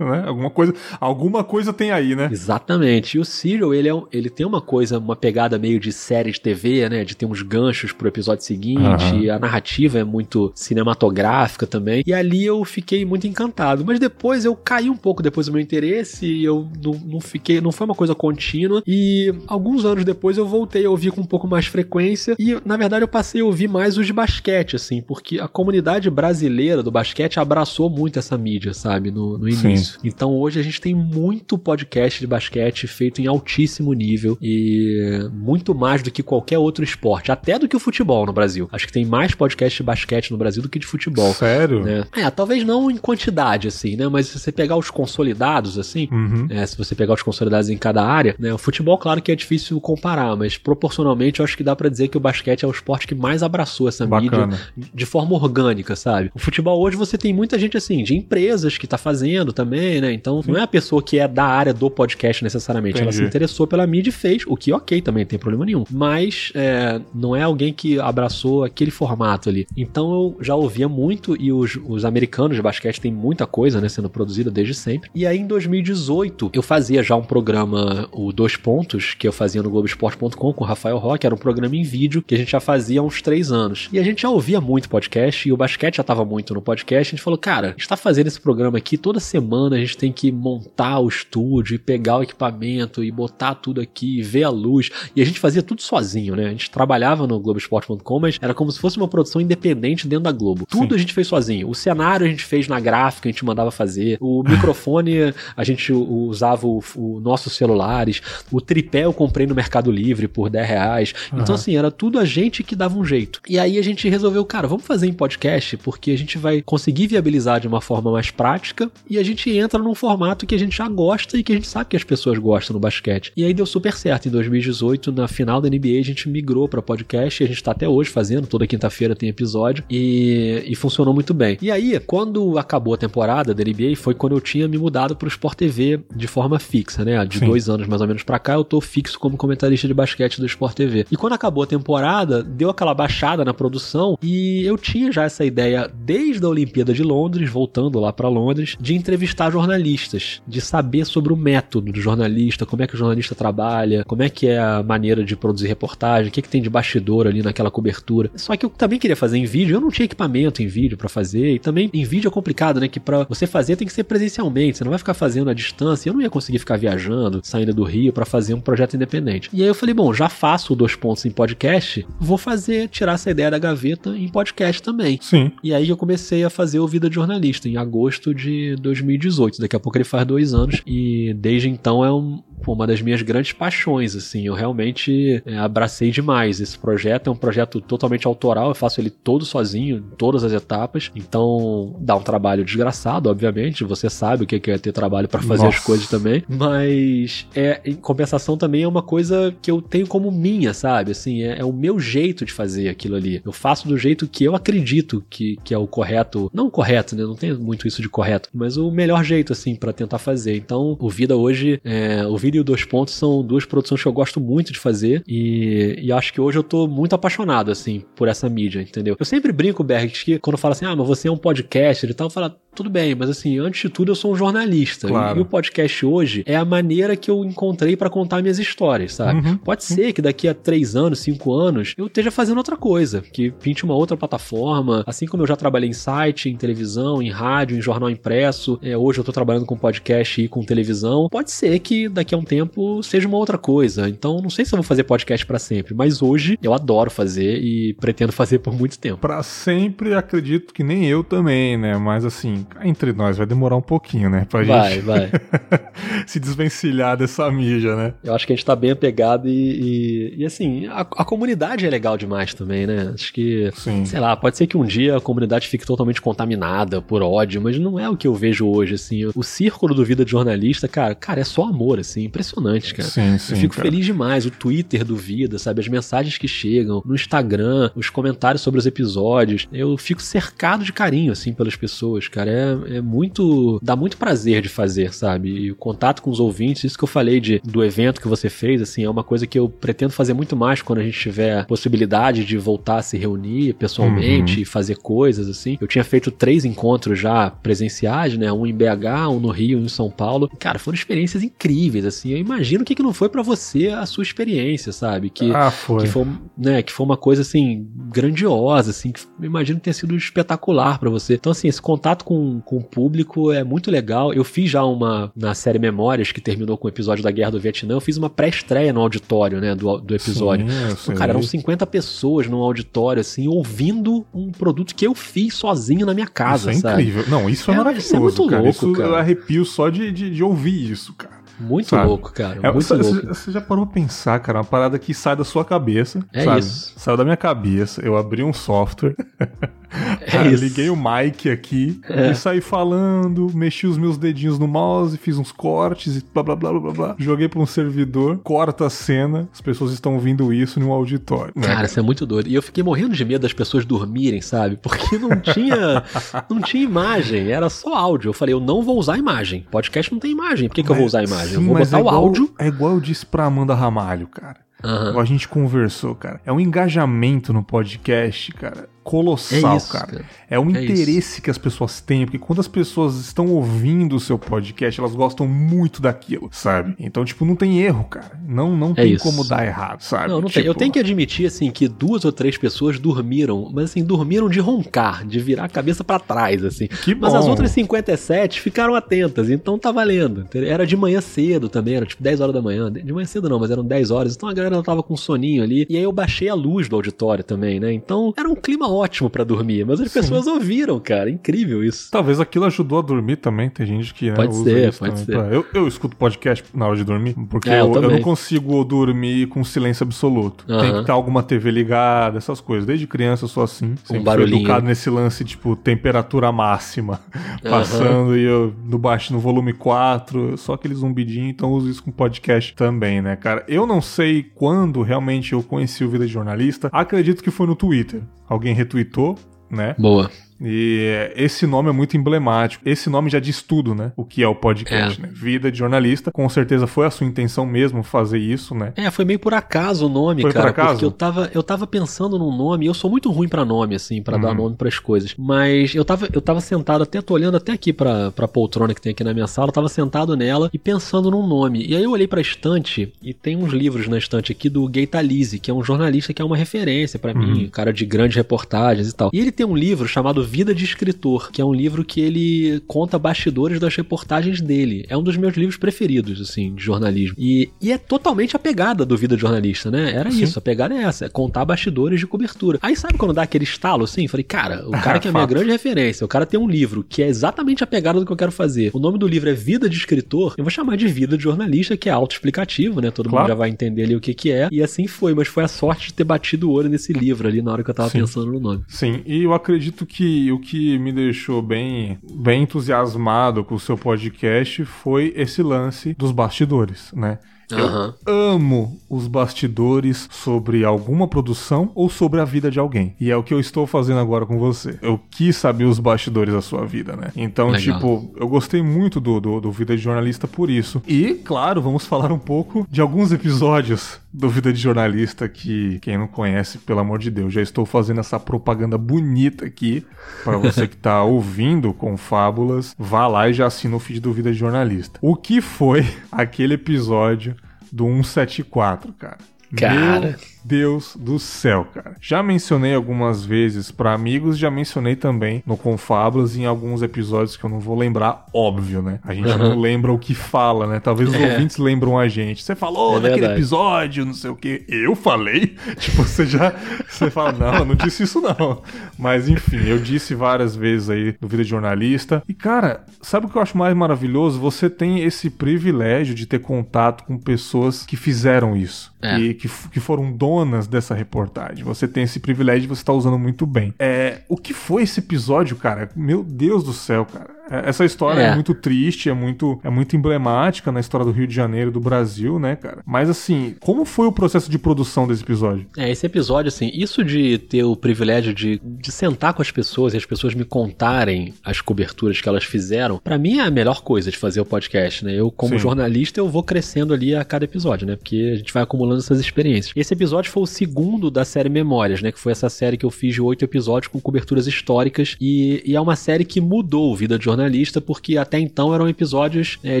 Né? alguma coisa, alguma coisa tem aí, né? Exatamente. E o Serial, ele, é, ele tem uma coisa, uma pegada meio de série de TV, né? De ter uns ganchos pro episódio seguinte. Uhum. A narrativa é muito cinematográfica também. E ali eu fiquei muito encantado. Mas depois eu caí um pouco depois do meu interesse. E eu não, não fiquei. Não foi uma coisa contínua. E alguns anos depois eu voltei a ouvir com um pouco mais frequência. E na verdade eu passei a ouvir mais os de basquete, assim, porque a comunidade brasileira do basquete abraçou muito essa mídia, sabe, no, no início. Sim. Então hoje a gente tem muito podcast de basquete feito em altíssimo nível e muito mais do que qualquer outro esporte, até do que o futebol no Brasil. Acho que tem mais podcast de basquete no Brasil do que de futebol. Sério? Né? É, talvez não em quantidade, assim, né? Mas se você pegar os consolidados, assim, uhum. é, se você pegar os consolidados em cada área, né? O futebol, claro que é difícil comparar, mas proporcionalmente eu acho que dá para dizer que o basquete é o esporte que mais abraçou essa Bacana. mídia de forma orgânica, sabe? O futebol hoje você tem muita gente, assim, de empresas que tá fazendo também, né? Então Sim. não é a pessoa que é da área do podcast necessariamente. Entendi. Ela se interessou pela mídia e fez, o que ok também, não tem problema nenhum. Mas é, não é alguém que abraçou aquele formato ali. Então eu já ouvia muito e os, os americanos de basquete têm muita coisa, né, sendo produzida desde sempre. E aí em 2018 eu fazia já um programa, o Dois Pontos, que eu fazia no Globoesporte.com com o Rafael Roque, era um programa em vídeo que a gente já fazia há uns três anos. E a gente já ouvia muito podcast e o basquete já estava muito no podcast. A gente falou, cara, a gente tá fazendo esse programa aqui toda semana, a gente tem que montar o estúdio e pegar o equipamento e botar tudo aqui, ver a luz. E a gente fazia tudo sozinho, né? A gente trabalhava no Globoesporte.com, mas era como se fosse uma produção independente dentro da Globo. Sim. a gente fez sozinho. O cenário a gente fez na gráfica, a gente mandava fazer. O microfone a gente usava o, o nossos celulares. O tripé eu comprei no Mercado Livre por 10 reais. Uhum. Então, assim, era tudo a gente que dava um jeito. E aí a gente resolveu, cara, vamos fazer em podcast, porque a gente vai conseguir viabilizar de uma forma mais prática e a gente entra num formato que a gente já gosta e que a gente sabe que as pessoas gostam no basquete. E aí deu super certo. Em 2018, na final da NBA, a gente migrou para podcast e a gente tá até hoje fazendo. Toda quinta-feira tem episódio e, e funcionou muito bem. E aí, quando acabou a temporada da NBA, foi quando eu tinha me mudado pro Sport TV de forma fixa, né? De Sim. dois anos mais ou menos pra cá, eu tô fixo como comentarista de basquete do Sport TV. E quando acabou a temporada, deu aquela baixada na produção e eu tinha já essa ideia desde a Olimpíada de Londres, voltando lá para Londres, de entrevistar jornalistas, de saber sobre o método do jornalista, como é que o jornalista trabalha, como é que é a maneira de produzir reportagem, o que, é que tem de bastidor ali naquela cobertura. Só que eu também queria fazer em vídeo, eu não tinha equipamento em vídeo para fazer, e também em vídeo é complicado, né? Que para você fazer tem que ser presencialmente, você não vai ficar fazendo à distância. Eu não ia conseguir ficar viajando, saindo do Rio para fazer um projeto independente. E aí eu falei, bom, já faço dois pontos em podcast, vou fazer, tirar essa ideia da gaveta em podcast também. Sim. E aí eu comecei a fazer o Vida de Jornalista em agosto de 2018. Daqui a pouco ele faz dois anos e desde então é um, uma das minhas grandes paixões, assim. Eu realmente é, abracei demais esse projeto. É um projeto totalmente autoral, eu faço ele todo sozinho, todas as etapas. Então, dá um trabalho desgraçado, obviamente. Você sabe o que é ter trabalho para fazer Nossa. as coisas também. Mas, é, em compensação, também é uma coisa que eu tenho como minha, sabe? Assim, é, é o meu jeito de fazer aquilo ali. Eu faço do jeito que eu acredito que, que é o correto. Não o correto, né? Não tem muito isso de correto, mas o melhor jeito, assim, para tentar fazer. Então, o Vida hoje, é, o Vida e o Dois Pontos são duas produções que eu gosto muito de fazer e, e acho que hoje eu tô muito apaixonado, assim, por essa mídia, entendeu? Eu sempre brinco, Berg, que quando fala assim, ah, mas você é um podcaster e tal, eu falo, tudo bem, mas assim, antes de tudo eu sou um jornalista. Claro. E, o podcast hoje é a maneira que eu encontrei para contar minhas histórias, sabe? Uhum. Pode ser que daqui a três anos, cinco anos, eu esteja fazendo outra coisa, que pinte uma outra plataforma, assim como eu já trabalhei em site, em televisão, em rádio, em jornal impresso, é, hoje eu tô trabalhando com podcast e com televisão. Pode ser que daqui a um tempo seja uma outra coisa. Então, não sei se eu vou fazer podcast para sempre, mas hoje eu adoro fazer e pretendo fazer por muito tempo. Para sempre, acredito que nem eu também, né? Mas assim, entre nós vai demorar um pouquinho, né? Pra vai, gente vai. se desvencilhar dessa mídia, né? Eu acho que a gente tá bem apegado e, e, e assim, a, a, comunidade é legal demais também, né? Acho que, Sim. sei lá, pode ser que um dia a comunidade fique totalmente contaminada por ódio, mas não é o que eu vejo hoje, assim. O círculo do Vida de Jornalista, cara, cara, é só amor, assim, impressionante, cara. Sim, sim, eu fico cara. feliz demais. O Twitter do Vida, sabe? As mensagens que chegam, no Instagram, os comentários sobre os episódios. Eu fico cercado de carinho, assim, pelas pessoas, cara. É, é muito. dá muito prazer de fazer, sabe? E o contato com os ouvintes, isso que eu falei de, do evento que você fez, assim, é uma coisa que eu pretendo fazer muito mais quando a gente tiver possibilidade de voltar a se reunir pessoalmente uhum. e fazer coisas, assim. Eu tinha feito três encontros já presenciais, né? Um em BH, um no Rio, um em São Paulo. Cara, foram experiências incríveis, assim. Eu imagino o que, que não foi para você a sua experiência, sabe? Que, ah, foi. Que foi, né, que foi uma coisa, assim, grandiosa, assim, que eu imagino que tenha sido espetacular para você. Então, assim, esse contato com, com o público é muito legal. Eu fiz já uma, na série Memórias, que terminou com o episódio da Guerra do Vietnã, eu fiz uma pré-estreia no auditório, né, do, do episódio. Sim, cara, eram 50 pessoas num auditório, assim, ouvindo um produto que eu fiz sozinho na minha casa, isso é sabe? incrível. Não, isso é, é maravilhoso, isso é muito cara. louco, isso cara. Eu arrepio só de, de, de ouvir isso, cara. Muito sabe? louco, cara. É, muito você, louco. Você já parou pra pensar, cara? Uma parada que sai da sua cabeça. É sabe? isso. Saiu da minha cabeça. Eu abri um software. É liguei o mic aqui é. e saí falando, mexi os meus dedinhos no mouse, fiz uns cortes e blá blá blá blá blá. Joguei pra um servidor, corta a cena, as pessoas estão vendo isso no auditório. Né? Cara, isso é muito doido. E eu fiquei morrendo de medo das pessoas dormirem, sabe? Porque não tinha, não tinha imagem, era só áudio. Eu falei, eu não vou usar imagem. Podcast não tem imagem. Por que, que eu vou usar imagem? Sim, eu vou botar é o igual, áudio. É igual eu disse pra Amanda Ramalho, cara. Uhum. A gente conversou, cara. É um engajamento no podcast, cara colossal, é isso, cara. cara. É o é interesse isso. que as pessoas têm, porque quando as pessoas estão ouvindo o seu podcast, elas gostam muito daquilo, sabe? Então, tipo, não tem erro, cara. Não, não é tem isso. como dar errado, sabe? Não, não tipo... tem. Eu tenho que admitir, assim, que duas ou três pessoas dormiram, mas assim, dormiram de roncar, de virar a cabeça para trás, assim. Que mas as outras 57 ficaram atentas, então tá valendo. Era de manhã cedo também, era tipo 10 horas da manhã. De manhã cedo não, mas eram 10 horas, então a galera tava com soninho ali. E aí eu baixei a luz do auditório também, né? Então era um clima ótimo para dormir, mas as Sim. pessoas ouviram, cara. Incrível isso. Talvez aquilo ajudou a dormir também. Tem gente que né, pode ser, pode ser. Eu, eu escuto podcast na hora de dormir, porque é, eu, eu, eu, não consigo dormir com silêncio absoluto. Tem que estar alguma TV ligada, essas coisas. Desde criança eu sou assim. Um barulhinho. Fui educado nesse lance, tipo, temperatura máxima. Passando e eu no baixo, no volume 4, só aquele zumbidinho, então uso isso com podcast também, né, cara? Eu não sei quando realmente eu conheci o Vida de Jornalista. Acredito que foi no Twitter. Alguém retweetou, né? Boa. E esse nome é muito emblemático. Esse nome já diz tudo, né? O que é o podcast, é. né? Vida de jornalista. Com certeza foi a sua intenção mesmo fazer isso, né? É, foi meio por acaso o nome, foi cara. Por acaso? Porque eu tava, eu tava pensando num nome. Eu sou muito ruim para nome, assim, para uhum. dar nome para as coisas. Mas eu tava, eu tava sentado, até tô olhando até aqui pra, pra poltrona que tem aqui na minha sala. Eu tava sentado nela e pensando num nome. E aí eu olhei pra estante e tem uns livros na estante aqui do Gay Talese, que é um jornalista que é uma referência para uhum. mim, cara de grandes reportagens e tal. E ele tem um livro chamado Vida de Escritor, que é um livro que ele conta bastidores das reportagens dele. É um dos meus livros preferidos, assim, de jornalismo. E, e é totalmente a pegada do Vida de Jornalista, né? Era Sim. isso, a pegada é essa, é contar bastidores de cobertura. Aí sabe quando dá aquele estalo, assim? Falei, cara, o cara que é a minha grande referência, o cara tem um livro que é exatamente a pegada do que eu quero fazer. O nome do livro é Vida de Escritor, eu vou chamar de Vida de Jornalista, que é autoexplicativo, né? Todo claro. mundo já vai entender ali o que que é. E assim foi, mas foi a sorte de ter batido o olho nesse livro ali na hora que eu tava Sim. pensando no nome. Sim, e eu acredito que o que me deixou bem, bem entusiasmado com o seu podcast foi esse lance dos bastidores, né? Eu amo os bastidores sobre alguma produção ou sobre a vida de alguém. E é o que eu estou fazendo agora com você. Eu quis saber os bastidores da sua vida, né? Então, Legal. tipo, eu gostei muito do, do, do Vida de Jornalista por isso. E, claro, vamos falar um pouco de alguns episódios do Vida de Jornalista que, quem não conhece, pelo amor de Deus, já estou fazendo essa propaganda bonita aqui para você que tá ouvindo com fábulas, vá lá e já assina o feed do Vida de Jornalista. O que foi aquele episódio do 174, cara? Cara. Deus do céu, cara. Já mencionei algumas vezes para amigos, já mencionei também no Confablas em alguns episódios que eu não vou lembrar, óbvio, né? A gente uhum. não lembra o que fala, né? Talvez os é. ouvintes lembram a gente. Você falou é naquele verdade. episódio, não sei o que. Eu falei? tipo, você já. Você fala, não, eu não disse isso não. Mas enfim, eu disse várias vezes aí no Vida de Jornalista. E cara, sabe o que eu acho mais maravilhoso? Você tem esse privilégio de ter contato com pessoas que fizeram isso. É. E que, que foram donas dessa reportagem. Você tem esse privilégio de você estar tá usando muito bem. É, o que foi esse episódio, cara? Meu Deus do céu, cara. É, essa história é. é. muito triste, é muito, é muito emblemática na história do Rio de Janeiro, do Brasil, né, cara? Mas assim, como foi o processo de produção desse episódio? É, esse episódio, assim, isso de ter o privilégio de, de sentar com as pessoas e as pessoas me contarem as coberturas que elas fizeram, para mim é a melhor coisa de fazer o podcast, né? Eu, como Sim. jornalista, eu vou crescendo ali a cada episódio, né? Porque a gente vai acumulando essas experiências. Esse episódio foi o segundo da série Memórias, né? Que foi essa série que eu fiz de oito episódios com coberturas históricas e, e é uma série que mudou Vida de jornalista, porque até então eram episódios é,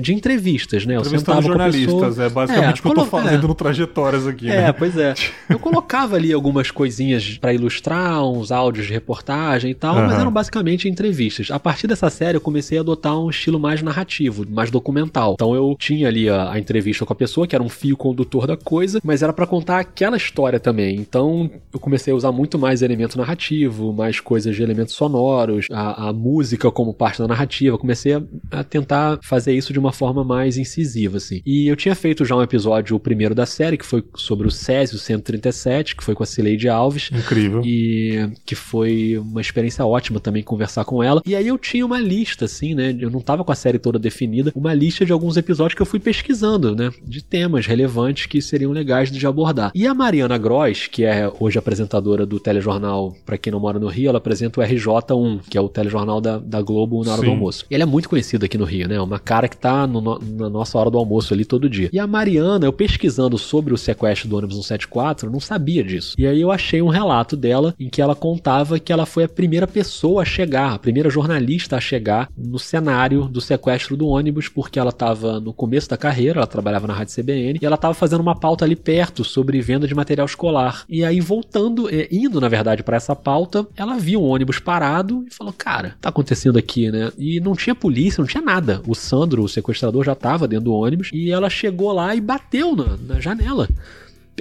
de entrevistas, né? Eu sentava jornalistas, é basicamente o que eu tô fazendo é. no Trajetórias aqui, É, né? pois é. Eu colocava ali algumas coisinhas para ilustrar, uns áudios de reportagem e tal, uhum. mas eram basicamente entrevistas. A partir dessa série eu comecei a adotar um estilo mais narrativo, mais documental. Então eu tinha ali a, a entrevista com a pessoa, que era um fio condutor da coisa, mas era para contar aquela história também. Então eu comecei a usar muito mais elemento narrativo, mais coisas de elementos sonoros, a, a música como parte da narrativa narrativa. Comecei a, a, tentar fazer isso de uma forma mais incisiva, assim. E eu tinha feito já um episódio, o primeiro da série, que foi sobre o Césio 137, que foi com a Cileide Alves. Incrível. E que foi uma experiência ótima também conversar com ela. E aí eu tinha uma lista, assim, né? Eu não tava com a série toda definida, uma lista de alguns episódios que eu fui pesquisando, né? De temas relevantes que seriam legais de abordar. E a Mariana Gross, que é hoje apresentadora do telejornal, para quem não mora no Rio, ela apresenta o RJ1, que é o telejornal da, da Globo na hora Sim. do almoço. E ele é muito conhecido aqui no Rio, né? Uma cara que tá no, na nossa hora do almoço ali todo dia. E a Mariana, eu pesquisando sobre o sequestro do ônibus 174, não sabia disso. E aí eu achei um relato dela em que ela contava que ela foi a primeira pessoa a chegar, a primeira jornalista a chegar no cenário do sequestro do ônibus, porque ela estava no começo da carreira, ela trabalhava na Rádio CBN, e ela estava fazendo uma pauta ali perto sobre venda de material escolar. E aí voltando, é, indo na verdade para essa pauta, ela viu um ônibus parado e falou: "Cara, tá acontecendo aqui, né?" E não tinha polícia, não tinha nada. O Sandro, o sequestrador, já estava dentro do ônibus e ela chegou lá e bateu na, na janela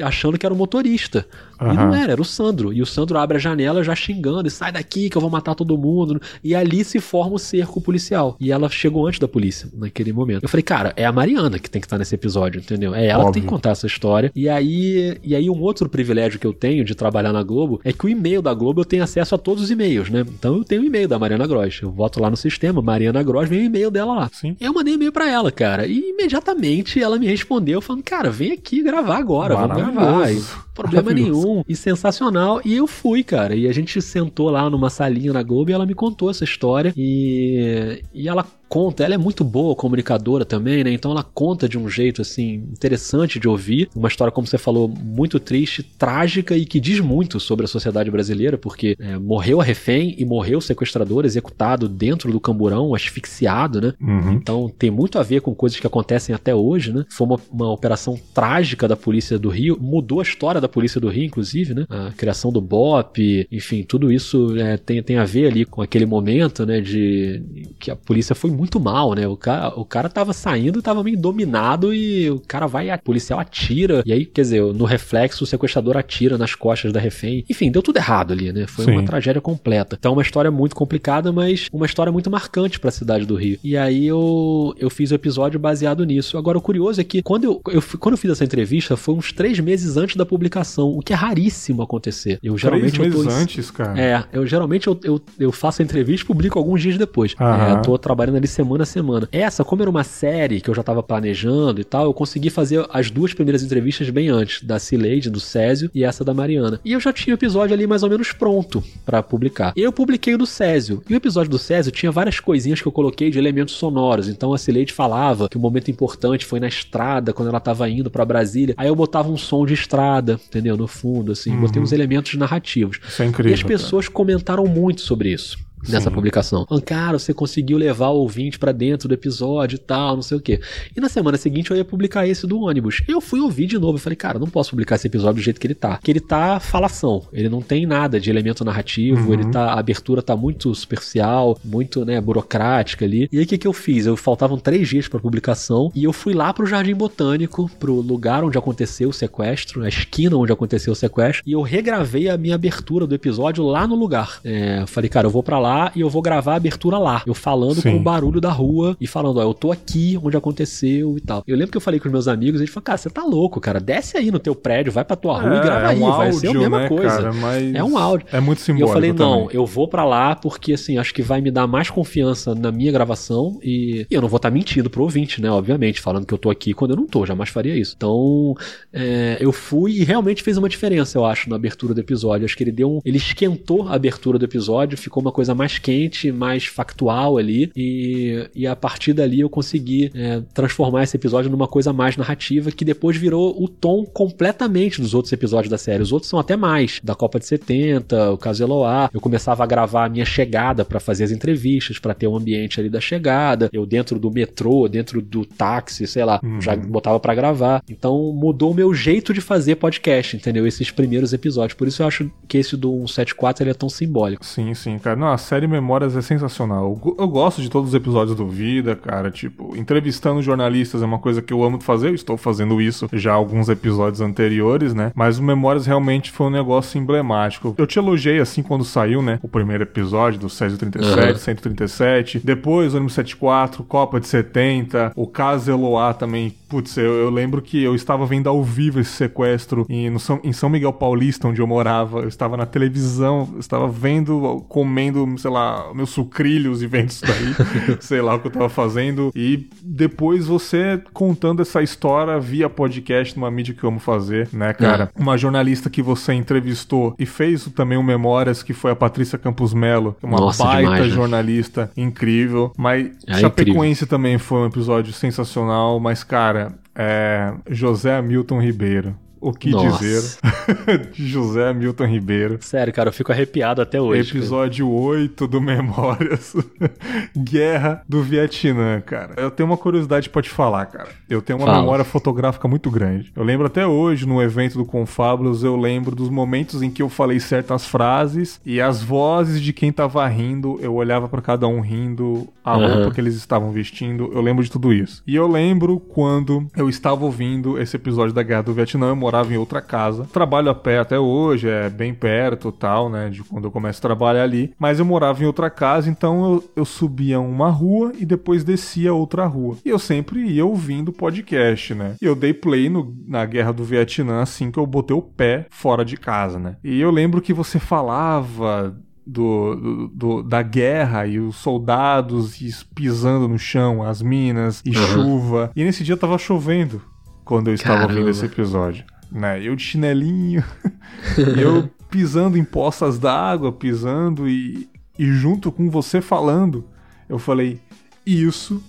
achando que era o motorista. Uhum. E não era, era o Sandro. E o Sandro abre a janela já xingando, e sai daqui que eu vou matar todo mundo. E ali se forma o cerco policial. E ela chegou antes da polícia, naquele momento. Eu falei, cara, é a Mariana que tem que estar nesse episódio, entendeu? É ela Óbvio. que tem que contar essa história. E aí, e aí um outro privilégio que eu tenho de trabalhar na Globo é que o e-mail da Globo eu tenho acesso a todos os e-mails, né? Então eu tenho o e-mail da Mariana Gross. Eu voto lá no sistema, Mariana Gross, vem o e-mail dela lá. Sim. Eu mandei e-mail pra ela, cara. E imediatamente ela me respondeu falando, cara, vem aqui gravar agora, vamos gravar. Problema nenhum. E sensacional. E eu fui, cara. E a gente sentou lá numa salinha na Globo e ela me contou essa história. E, e ela conta, ela é muito boa comunicadora também, né? Então ela conta de um jeito assim interessante de ouvir, uma história como você falou muito triste, trágica e que diz muito sobre a sociedade brasileira, porque é, morreu a refém e morreu o sequestrador executado dentro do camburão, asfixiado, né? Uhum. Então tem muito a ver com coisas que acontecem até hoje, né? Foi uma, uma operação trágica da polícia do Rio, mudou a história da polícia do Rio, inclusive, né? A criação do BOP, enfim, tudo isso é, tem, tem a ver ali com aquele momento, né? De que a polícia foi muito muito mal, né? O cara, o cara tava saindo, tava meio dominado e o cara vai, o policial atira. E aí, quer dizer, no reflexo, o sequestrador atira nas costas da refém. Enfim, deu tudo errado ali, né? Foi Sim. uma tragédia completa. Então, uma história muito complicada, mas uma história muito marcante para a cidade do Rio. E aí eu, eu fiz o episódio baseado nisso. Agora, o curioso é que quando eu, eu, quando eu fiz essa entrevista, foi uns três meses antes da publicação, o que é raríssimo acontecer. Eu geralmente. Três meses tô, antes, cara? É, eu geralmente eu, eu, eu faço a entrevista e publico alguns dias depois. Aham. É, tô trabalhando ali semana a semana. Essa, como era uma série que eu já tava planejando e tal, eu consegui fazer as duas primeiras entrevistas bem antes, da Cileide, do Césio e essa da Mariana. E eu já tinha o episódio ali mais ou menos pronto para publicar. Eu publiquei o do Césio. E o episódio do Césio tinha várias coisinhas que eu coloquei de elementos sonoros. Então a Cileide falava que o momento importante foi na estrada, quando ela tava indo para Brasília. Aí eu botava um som de estrada, entendeu? No fundo, assim. Uhum. Botei uns elementos narrativos. Isso é incrível. E as pessoas cara. comentaram muito sobre isso nessa Sim. publicação. Falando, cara, você conseguiu levar o ouvinte para dentro do episódio e tal, não sei o quê. E na semana seguinte eu ia publicar esse do ônibus. Eu fui ouvir de novo e falei, cara, não posso publicar esse episódio do jeito que ele tá. Que ele tá falação. Ele não tem nada de elemento narrativo, uhum. ele tá. A abertura tá muito superficial, muito, né, burocrática ali. E aí o que, que eu fiz? Eu faltavam três dias para publicação e eu fui lá pro Jardim Botânico, pro lugar onde aconteceu o sequestro, a esquina onde aconteceu o sequestro, e eu regravei a minha abertura do episódio lá no lugar. É, falei, cara, eu vou para lá e eu vou gravar a abertura lá. Eu falando Sim. com o barulho da rua e falando, ó, eu tô aqui onde aconteceu e tal. Eu lembro que eu falei com os meus amigos, eles falaram, cara, você tá louco, cara, desce aí no teu prédio, vai pra tua rua é, e grava é aí, um vai áudio, ser a mesma né, coisa. Cara, é um áudio. É muito simbólico. E eu falei, não, eu vou para lá porque, assim, acho que vai me dar mais confiança na minha gravação e, e eu não vou estar tá mentindo pro ouvinte, né, obviamente, falando que eu tô aqui quando eu não tô, jamais faria isso. Então, é, eu fui e realmente fez uma diferença, eu acho, na abertura do episódio. Acho que ele deu um. Ele esquentou a abertura do episódio, ficou uma coisa mais quente, mais factual ali. E, e a partir dali eu consegui é, transformar esse episódio numa coisa mais narrativa, que depois virou o tom completamente dos outros episódios da série. Os outros são até mais. Da Copa de 70, o caso Eloá. Eu começava a gravar a minha chegada para fazer as entrevistas, para ter o um ambiente ali da chegada. Eu dentro do metrô, dentro do táxi, sei lá, uhum. já botava para gravar. Então mudou o meu jeito de fazer podcast, entendeu? Esses primeiros episódios. Por isso eu acho que esse do 174 ele é tão simbólico. Sim, sim, cara. Não, a série Memórias é sensacional. Eu, eu gosto de todos os episódios do Vida, cara. Tipo, entrevistando jornalistas é uma coisa que eu amo fazer. Eu estou fazendo isso já alguns episódios anteriores, né? Mas o Memórias realmente foi um negócio emblemático. Eu te elogiei assim quando saiu, né? O primeiro episódio do Césio 37, uhum. 137. Depois o ônibus 74, Copa de 70, o caso Eloá também. Putz, eu, eu lembro que eu estava vendo ao vivo esse sequestro em, no São, em São Miguel Paulista, onde eu morava. Eu estava na televisão, eu estava vendo, comendo, sei lá, meus sucrilhos e vendo isso daí, sei lá o que eu estava fazendo. E depois você contando essa história via podcast numa mídia que eu amo fazer, né, cara? É. Uma jornalista que você entrevistou e fez também um Memórias, que foi a Patrícia Campos Melo, uma Nossa, baita demais, né? jornalista incrível. Mas é Chapecoense incrível. também foi um episódio sensacional, mas, cara, é José Hamilton Ribeiro o que Nossa. dizer de José Milton Ribeiro. Sério, cara, eu fico arrepiado até hoje. Episódio cara. 8 do Memórias. Guerra do Vietnã, cara. Eu tenho uma curiosidade pra te falar, cara. Eu tenho uma Fala. memória fotográfica muito grande. Eu lembro até hoje, no evento do Confábulos, eu lembro dos momentos em que eu falei certas frases e as vozes de quem tava rindo, eu olhava para cada um rindo, a uhum. roupa que eles estavam vestindo, eu lembro de tudo isso. E eu lembro quando eu estava ouvindo esse episódio da Guerra do Vietnã, eu morava em outra casa. Trabalho a pé até hoje, é bem perto tal, né? De quando eu começo a trabalhar ali. Mas eu morava em outra casa, então eu, eu subia uma rua e depois descia outra rua. E eu sempre ia ouvindo podcast, né? E eu dei play no, na Guerra do Vietnã assim que eu botei o pé fora de casa, né? E eu lembro que você falava do, do, do, da guerra e os soldados pisando no chão, as minas e uhum. chuva. E nesse dia tava chovendo quando eu estava Caramba. ouvindo esse episódio né? Eu de chinelinho, eu pisando em poças d'água, pisando e, e junto com você falando, eu falei, isso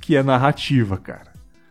que é narrativa, cara.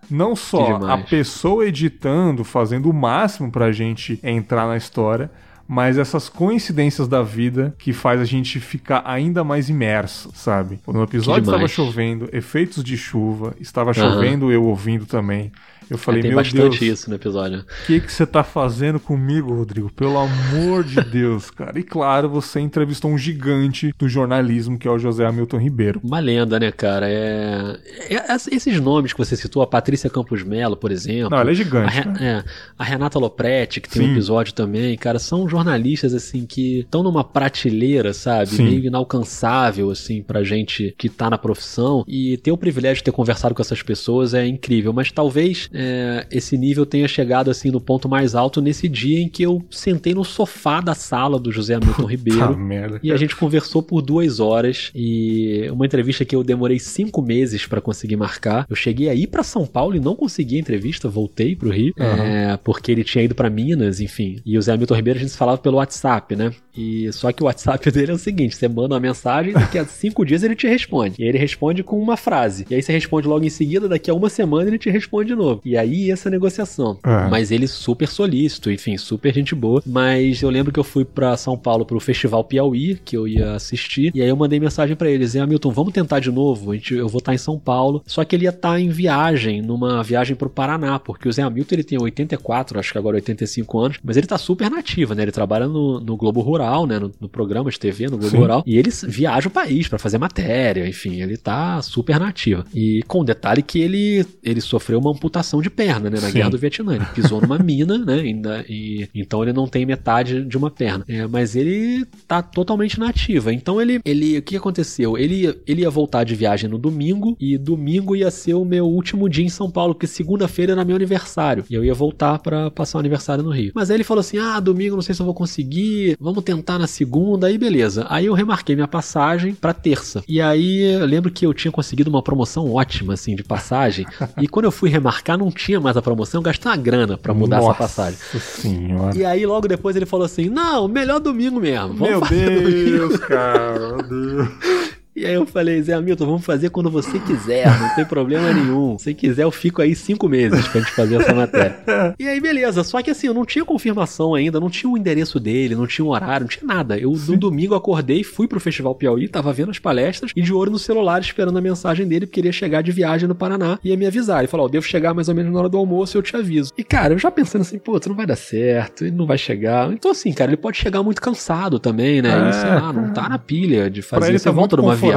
Não só a pessoa editando, fazendo o máximo pra gente entrar na história, mas essas coincidências da vida que faz a gente ficar ainda mais imerso, sabe? No episódio estava chovendo, efeitos de chuva, estava chovendo, uhum. eu ouvindo também. Eu falei, é, tem meu bastante Deus, isso no episódio. O que que você tá fazendo comigo, Rodrigo? Pelo amor de Deus, cara. E claro, você entrevistou um gigante do jornalismo, que é o José Hamilton Ribeiro. Uma lenda, né, cara? É... é esses nomes que você citou, a Patrícia Campos Melo, por exemplo. Não, ela é gigante. A, Re... é, a Renata Lopretti, que tem Sim. um episódio também, cara, são jornalistas, assim, que estão numa prateleira, sabe? Sim. Meio inalcançável, assim, pra gente que tá na profissão. E ter o privilégio de ter conversado com essas pessoas é incrível, mas talvez é, esse nível tenha chegado assim no ponto mais alto nesse dia em que eu sentei no sofá da sala do José Hamilton Ribeiro merda, e a gente conversou por duas horas e uma entrevista que eu demorei cinco meses para conseguir marcar. Eu cheguei aí para São Paulo e não consegui a entrevista, voltei pro Rio uhum. é, porque ele tinha ido para Minas, enfim. E o José Hamilton Ribeiro a gente falava pelo WhatsApp, né? E só que o WhatsApp dele é o seguinte: você manda uma mensagem, daqui a cinco dias ele te responde. E ele responde com uma frase. E aí você responde logo em seguida, daqui a uma semana ele te responde de novo. E aí essa negociação. É. Mas ele super solícito, enfim, super gente boa. Mas eu lembro que eu fui para São Paulo pro Festival Piauí, que eu ia assistir, e aí eu mandei mensagem para eles, e Hamilton, vamos tentar de novo, a gente, eu vou estar tá em São Paulo. Só que ele ia estar tá em viagem, numa viagem pro Paraná, porque o Zé Hamilton ele tem 84, acho que agora 85 anos, mas ele tá super nativo, né? Ele trabalha no, no Globo Rural, né? No, no, programa de TV, no Globo Sim. Rural, e ele viaja o país para fazer matéria, enfim, ele tá super nativo. E com o detalhe que ele, ele sofreu uma amputação de perna, né? Na Sim. Guerra do Vietnã. Ele pisou numa mina, né? Ainda, e, então ele não tem metade de uma perna. É, mas ele tá totalmente nativa. Então ele, ele, o que aconteceu? Ele, ele ia voltar de viagem no domingo e domingo ia ser o meu último dia em São Paulo, porque segunda-feira era meu aniversário e eu ia voltar para passar o aniversário no Rio. Mas aí ele falou assim: ah, domingo não sei se eu vou conseguir, vamos tentar na segunda, aí beleza. Aí eu remarquei minha passagem para terça. E aí eu lembro que eu tinha conseguido uma promoção ótima, assim, de passagem. e quando eu fui remarcar, não tinha mais a promoção, eu gastei uma grana para mudar Nossa essa passagem. Senhora. E aí logo depois ele falou assim: não, melhor domingo mesmo. Vamos meu Deus, domingo. cara, meu Deus. E aí eu falei, Zé Hamilton, vamos fazer quando você quiser, não tem problema nenhum. Se quiser, eu fico aí cinco meses pra gente fazer essa matéria. e aí, beleza. Só que assim, eu não tinha confirmação ainda, não tinha o endereço dele, não tinha o horário, não tinha nada. Eu, no domingo, acordei, fui pro Festival Piauí, tava vendo as palestras e de olho no celular esperando a mensagem dele, porque queria chegar de viagem no Paraná e ia me avisar. Ele falou, ó, oh, devo chegar mais ou menos na hora do almoço e eu te aviso. E cara, eu já pensando assim, pô, não vai dar certo, ele não vai chegar. Então assim, cara, ele pode chegar muito cansado também, né? É, e, sei lá, não tá na pilha de fazer. essa tá volta numa viagem.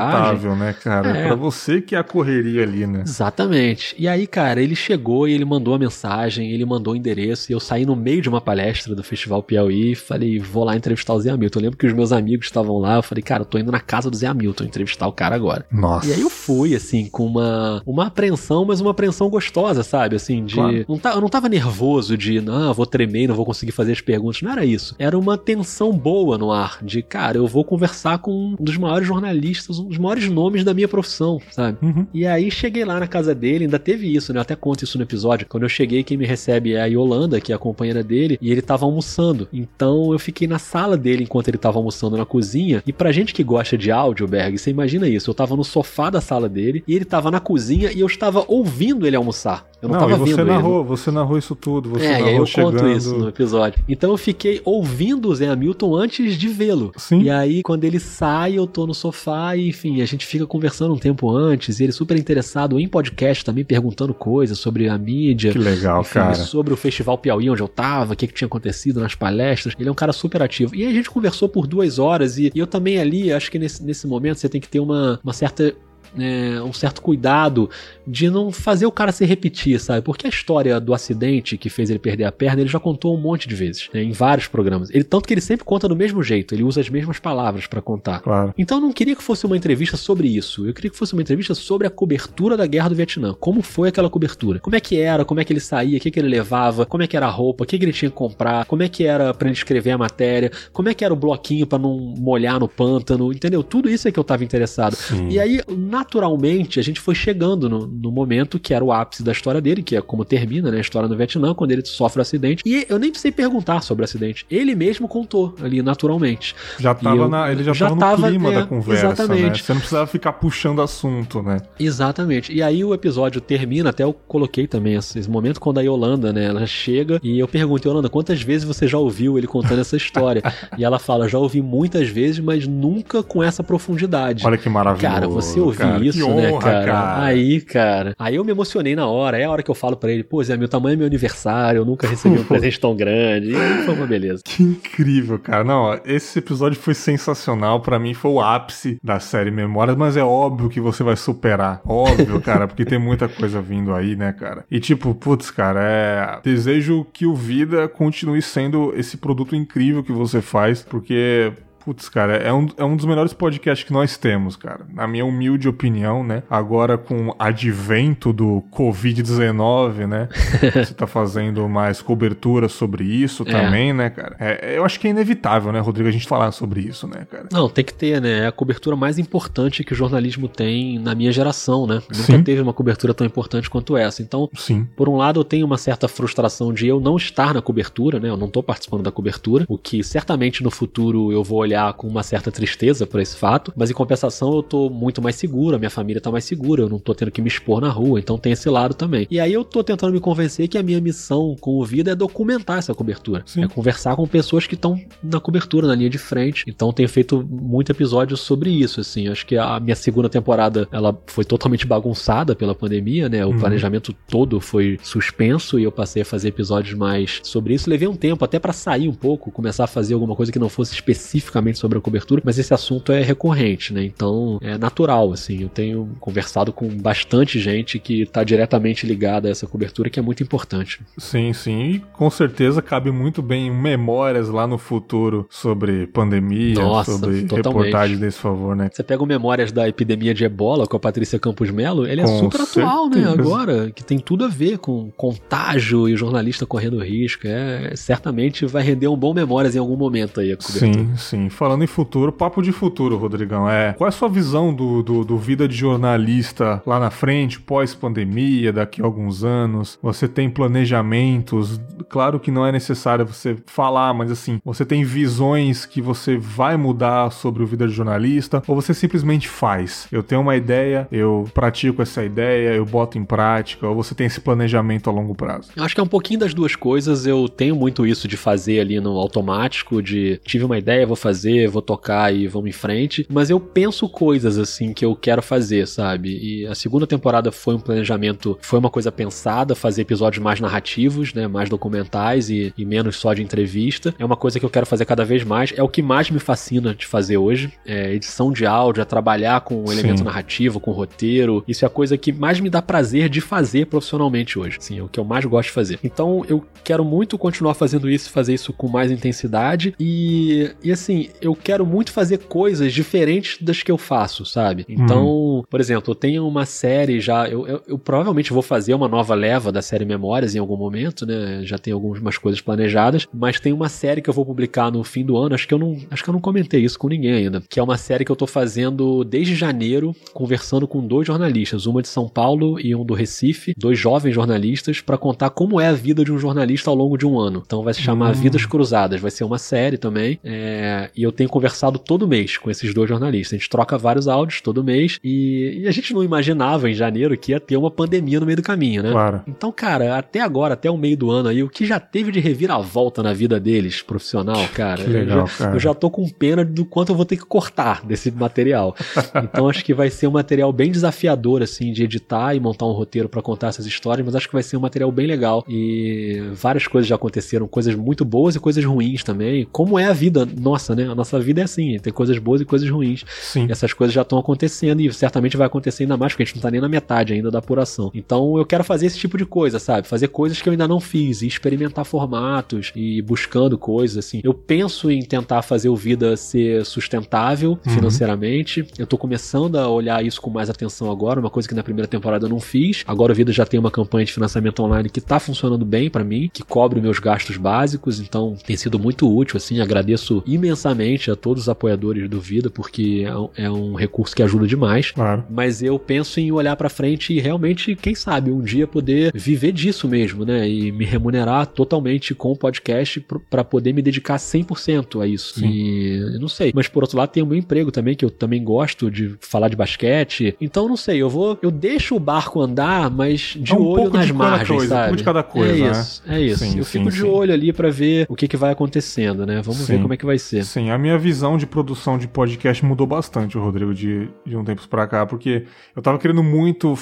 Né, cara? É. Pra você que é a correria ali, né? Exatamente. E aí, cara, ele chegou e ele mandou a mensagem, ele mandou o endereço e eu saí no meio de uma palestra do Festival Piauí e falei, vou lá entrevistar o Zé Hamilton. Eu lembro que os meus amigos estavam lá, eu falei, cara, eu tô indo na casa do Zé Hamilton entrevistar o cara agora. Nossa. E aí eu fui, assim, com uma, uma apreensão, mas uma apreensão gostosa, sabe? Assim, de. Claro. Não tá, eu não tava nervoso de, não, vou tremer, não vou conseguir fazer as perguntas. Não era isso. Era uma tensão boa no ar, de, cara, eu vou conversar com um dos maiores jornalistas, um dos maiores nomes da minha profissão, sabe? Uhum. E aí cheguei lá na casa dele, ainda teve isso, né? Eu até conto isso no episódio. Quando eu cheguei, quem me recebe é a Yolanda, que é a companheira dele, e ele tava almoçando. Então eu fiquei na sala dele enquanto ele tava almoçando na cozinha. E pra gente que gosta de áudio, Berg, você imagina isso. Eu tava no sofá da sala dele e ele tava na cozinha e eu estava ouvindo ele almoçar. Eu não, não tava você vendo narrou, ele. Você narrou isso tudo. Você é, narrou e eu chegando... conto isso no episódio. Então eu fiquei ouvindo o Zé Hamilton antes de vê-lo. Sim. E aí, quando ele sai, eu tô no sofá e, enfim, a gente fica conversando um tempo antes. E ele super interessado em podcast também, perguntando coisas sobre a mídia. Que legal, enfim, cara. Sobre o Festival Piauí, onde eu tava, o que, que tinha acontecido nas palestras. Ele é um cara super ativo. E aí a gente conversou por duas horas. E, e eu também ali, acho que nesse, nesse momento você tem que ter uma, uma certa é, um certo cuidado de não fazer o cara se repetir, sabe? Porque a história do acidente que fez ele perder a perna, ele já contou um monte de vezes, né, em vários programas. Ele tanto que ele sempre conta do mesmo jeito, ele usa as mesmas palavras para contar. Claro. Então eu não queria que fosse uma entrevista sobre isso. Eu queria que fosse uma entrevista sobre a cobertura da guerra do Vietnã. Como foi aquela cobertura? Como é que era? Como é que ele saía? O que, que ele levava? Como é que era a roupa? O que, que ele tinha que comprar? Como é que era para ele escrever a matéria? Como é que era o bloquinho para não molhar no pântano? Entendeu? Tudo isso é que eu tava interessado. Sim. E aí, naturalmente, a gente foi chegando no, no momento que era o ápice da história dele, que é como termina né, a história no Vietnã, quando ele sofre o um acidente. E eu nem precisei perguntar sobre o acidente. Ele mesmo contou ali naturalmente. Já tava eu, na, ele já, já tava no clima é, da conversa, né? exatamente. né? Você não precisava ficar puxando assunto, né? Exatamente. E aí o episódio termina, até eu coloquei também esse momento quando a Yolanda, né, ela chega e eu pergunto, Yolanda, quantas vezes você já ouviu ele contando essa história? e ela fala, já ouvi muitas vezes, mas nunca com essa profundidade. Olha que maravilhoso. Cara, você ouvir cara, isso, honra, né, cara? cara? Aí, cara. Aí eu me emocionei na hora. É a hora que eu falo para ele, pô, Zé, meu tamanho é meu aniversário, eu nunca recebi um presente tão grande. E aí foi uma beleza. Que incrível, cara. Não, esse episódio foi sensacional. para mim foi o ápice da série Memórias, mas é óbvio que você vai superar. Óbvio, cara, porque tem muita coisa vindo aí, né, cara? E tipo, putz, cara, é. Desejo que o Vida continue sendo esse produto incrível que você faz, porque Putz, cara, é um, é um dos melhores podcasts que nós temos, cara. Na minha humilde opinião, né? Agora com o advento do Covid-19, né? Você tá fazendo mais cobertura sobre isso é. também, né, cara? É, eu acho que é inevitável, né, Rodrigo, a gente falar sobre isso, né, cara? Não, tem que ter, né? É a cobertura mais importante que o jornalismo tem na minha geração, né? Nunca Sim. teve uma cobertura tão importante quanto essa. Então, Sim. por um lado, eu tenho uma certa frustração de eu não estar na cobertura, né? Eu não tô participando da cobertura, o que certamente no futuro eu vou olhar olhar com uma certa tristeza por esse fato, mas em compensação eu tô muito mais seguro, a minha família tá mais segura, eu não tô tendo que me expor na rua, então tem esse lado também. E aí eu tô tentando me convencer que a minha missão com o Vida é documentar essa cobertura, Sim. é conversar com pessoas que estão na cobertura, na linha de frente. Então tenho feito muito episódios sobre isso, assim. Acho que a minha segunda temporada ela foi totalmente bagunçada pela pandemia, né? O uhum. planejamento todo foi suspenso e eu passei a fazer episódios mais sobre isso. Levei um tempo até para sair um pouco, começar a fazer alguma coisa que não fosse especificamente sobre a cobertura, mas esse assunto é recorrente, né? Então é natural, assim. Eu tenho conversado com bastante gente que está diretamente ligada a essa cobertura, que é muito importante. Sim, sim. E com certeza cabe muito bem memórias lá no futuro sobre pandemia, Nossa, sobre totalmente. reportagem desse favor, né? Você pega o Memórias da Epidemia de Ebola com a Patrícia Campos Melo, ele é com super certeza. atual, né? Agora, que tem tudo a ver com contágio e o jornalista correndo risco. É, certamente vai render um bom Memórias em algum momento aí. sim, sim. Falando em futuro, papo de futuro, Rodrigão. É, qual é a sua visão do, do, do vida de jornalista lá na frente, pós-pandemia, daqui a alguns anos? Você tem planejamentos? Claro que não é necessário você falar, mas assim, você tem visões que você vai mudar sobre o vida de jornalista ou você simplesmente faz? Eu tenho uma ideia, eu pratico essa ideia, eu boto em prática, ou você tem esse planejamento a longo prazo? Eu acho que é um pouquinho das duas coisas. Eu tenho muito isso de fazer ali no automático, de tive uma ideia, vou fazer, vou tocar e vamos em frente, mas eu penso coisas assim que eu quero fazer, sabe? E a segunda temporada foi um planejamento, foi uma coisa pensada, fazer episódios mais narrativos, né, mais documentais e, e menos só de entrevista. É uma coisa que eu quero fazer cada vez mais, é o que mais me fascina de fazer hoje, é edição de áudio, é trabalhar com o elemento Sim. narrativo, com roteiro. Isso é a coisa que mais me dá prazer de fazer profissionalmente hoje. Sim, é o que eu mais gosto de fazer. Então eu quero muito continuar fazendo isso, fazer isso com mais intensidade e, e assim, eu quero muito fazer coisas diferentes das que eu faço, sabe? Então, uhum. por exemplo, eu tenho uma série já, eu, eu, eu, provavelmente vou fazer uma nova leva da série Memórias em algum momento, né? Já tem algumas coisas planejadas, mas tem uma série que eu vou publicar no fim do ano, acho que eu não, acho que eu não comentei isso com ninguém ainda, que é uma série que eu tô fazendo desde janeiro, conversando com dois jornalistas, uma de São Paulo e um do Recife, dois jovens jornalistas, para contar como é a vida de um jornalista ao longo de um ano. Então vai se chamar hum. Vidas Cruzadas, vai ser uma série também, é, e eu tenho conversado todo mês com esses dois jornalistas. A gente troca vários áudios todo mês e, e a gente não imaginava em janeiro que ia ter uma pandemia no meio do caminho, né? Claro. Então, cara, até agora, até o meio do ano aí, o que já teve de reviravolta na vida deles, profissional, cara. Legal, eu já, cara. Eu já tô com pena do quanto eu vou ter que cortar desse material. então acho que vai ser um material bem desafiador, assim, de editar e montar um roteiro para contar essas histórias, mas acho que vai ser um material bem legal. E várias coisas já aconteceram, coisas muito boas e coisas ruins também. Como é a vida nossa, né? A nossa vida é assim, tem coisas boas e coisas ruins. Sim. Essas coisas já estão acontecendo e certamente vai acontecer ainda mais, porque a gente não tá nem na metade ainda da apuração. Então eu quero fazer esse tipo de coisa, sabe? Fazer coisas que eu ainda não fiz e experimentar formatos e buscando coisas, assim. Eu penso em tentar fazer o Vida ser sustentável uhum. financeiramente. Eu tô começando a olhar isso com mais atenção agora, uma coisa que na primeira temporada eu não fiz. Agora o Vida já tem uma campanha de financiamento online que tá funcionando bem para mim, que cobre meus gastos básicos, então tem sido muito útil, assim. Agradeço imensamente a todos os apoiadores do Vida, porque é um é recurso que ajuda demais. Claro. Mas eu penso em olhar para frente e realmente, quem sabe, um dia poder viver disso mesmo, né? E me remunerar totalmente com o podcast para poder me dedicar 100% a isso. Sim. E não sei. Mas por outro lado, tem o meu emprego também, que eu também gosto de falar de basquete. Então, não sei, eu vou. Eu deixo o barco andar, mas de é um olho nas margens, coisa, sabe? Um pouco de cada coisa. É isso, né? é isso. Sim, eu sim, fico de olho ali para ver o que, que vai acontecendo, né? Vamos ver como é que vai ser. Sim, a minha visão de produção de podcast mudou bastante, Rodrigo, de, de um tempo pra cá, porque eu tava querendo muito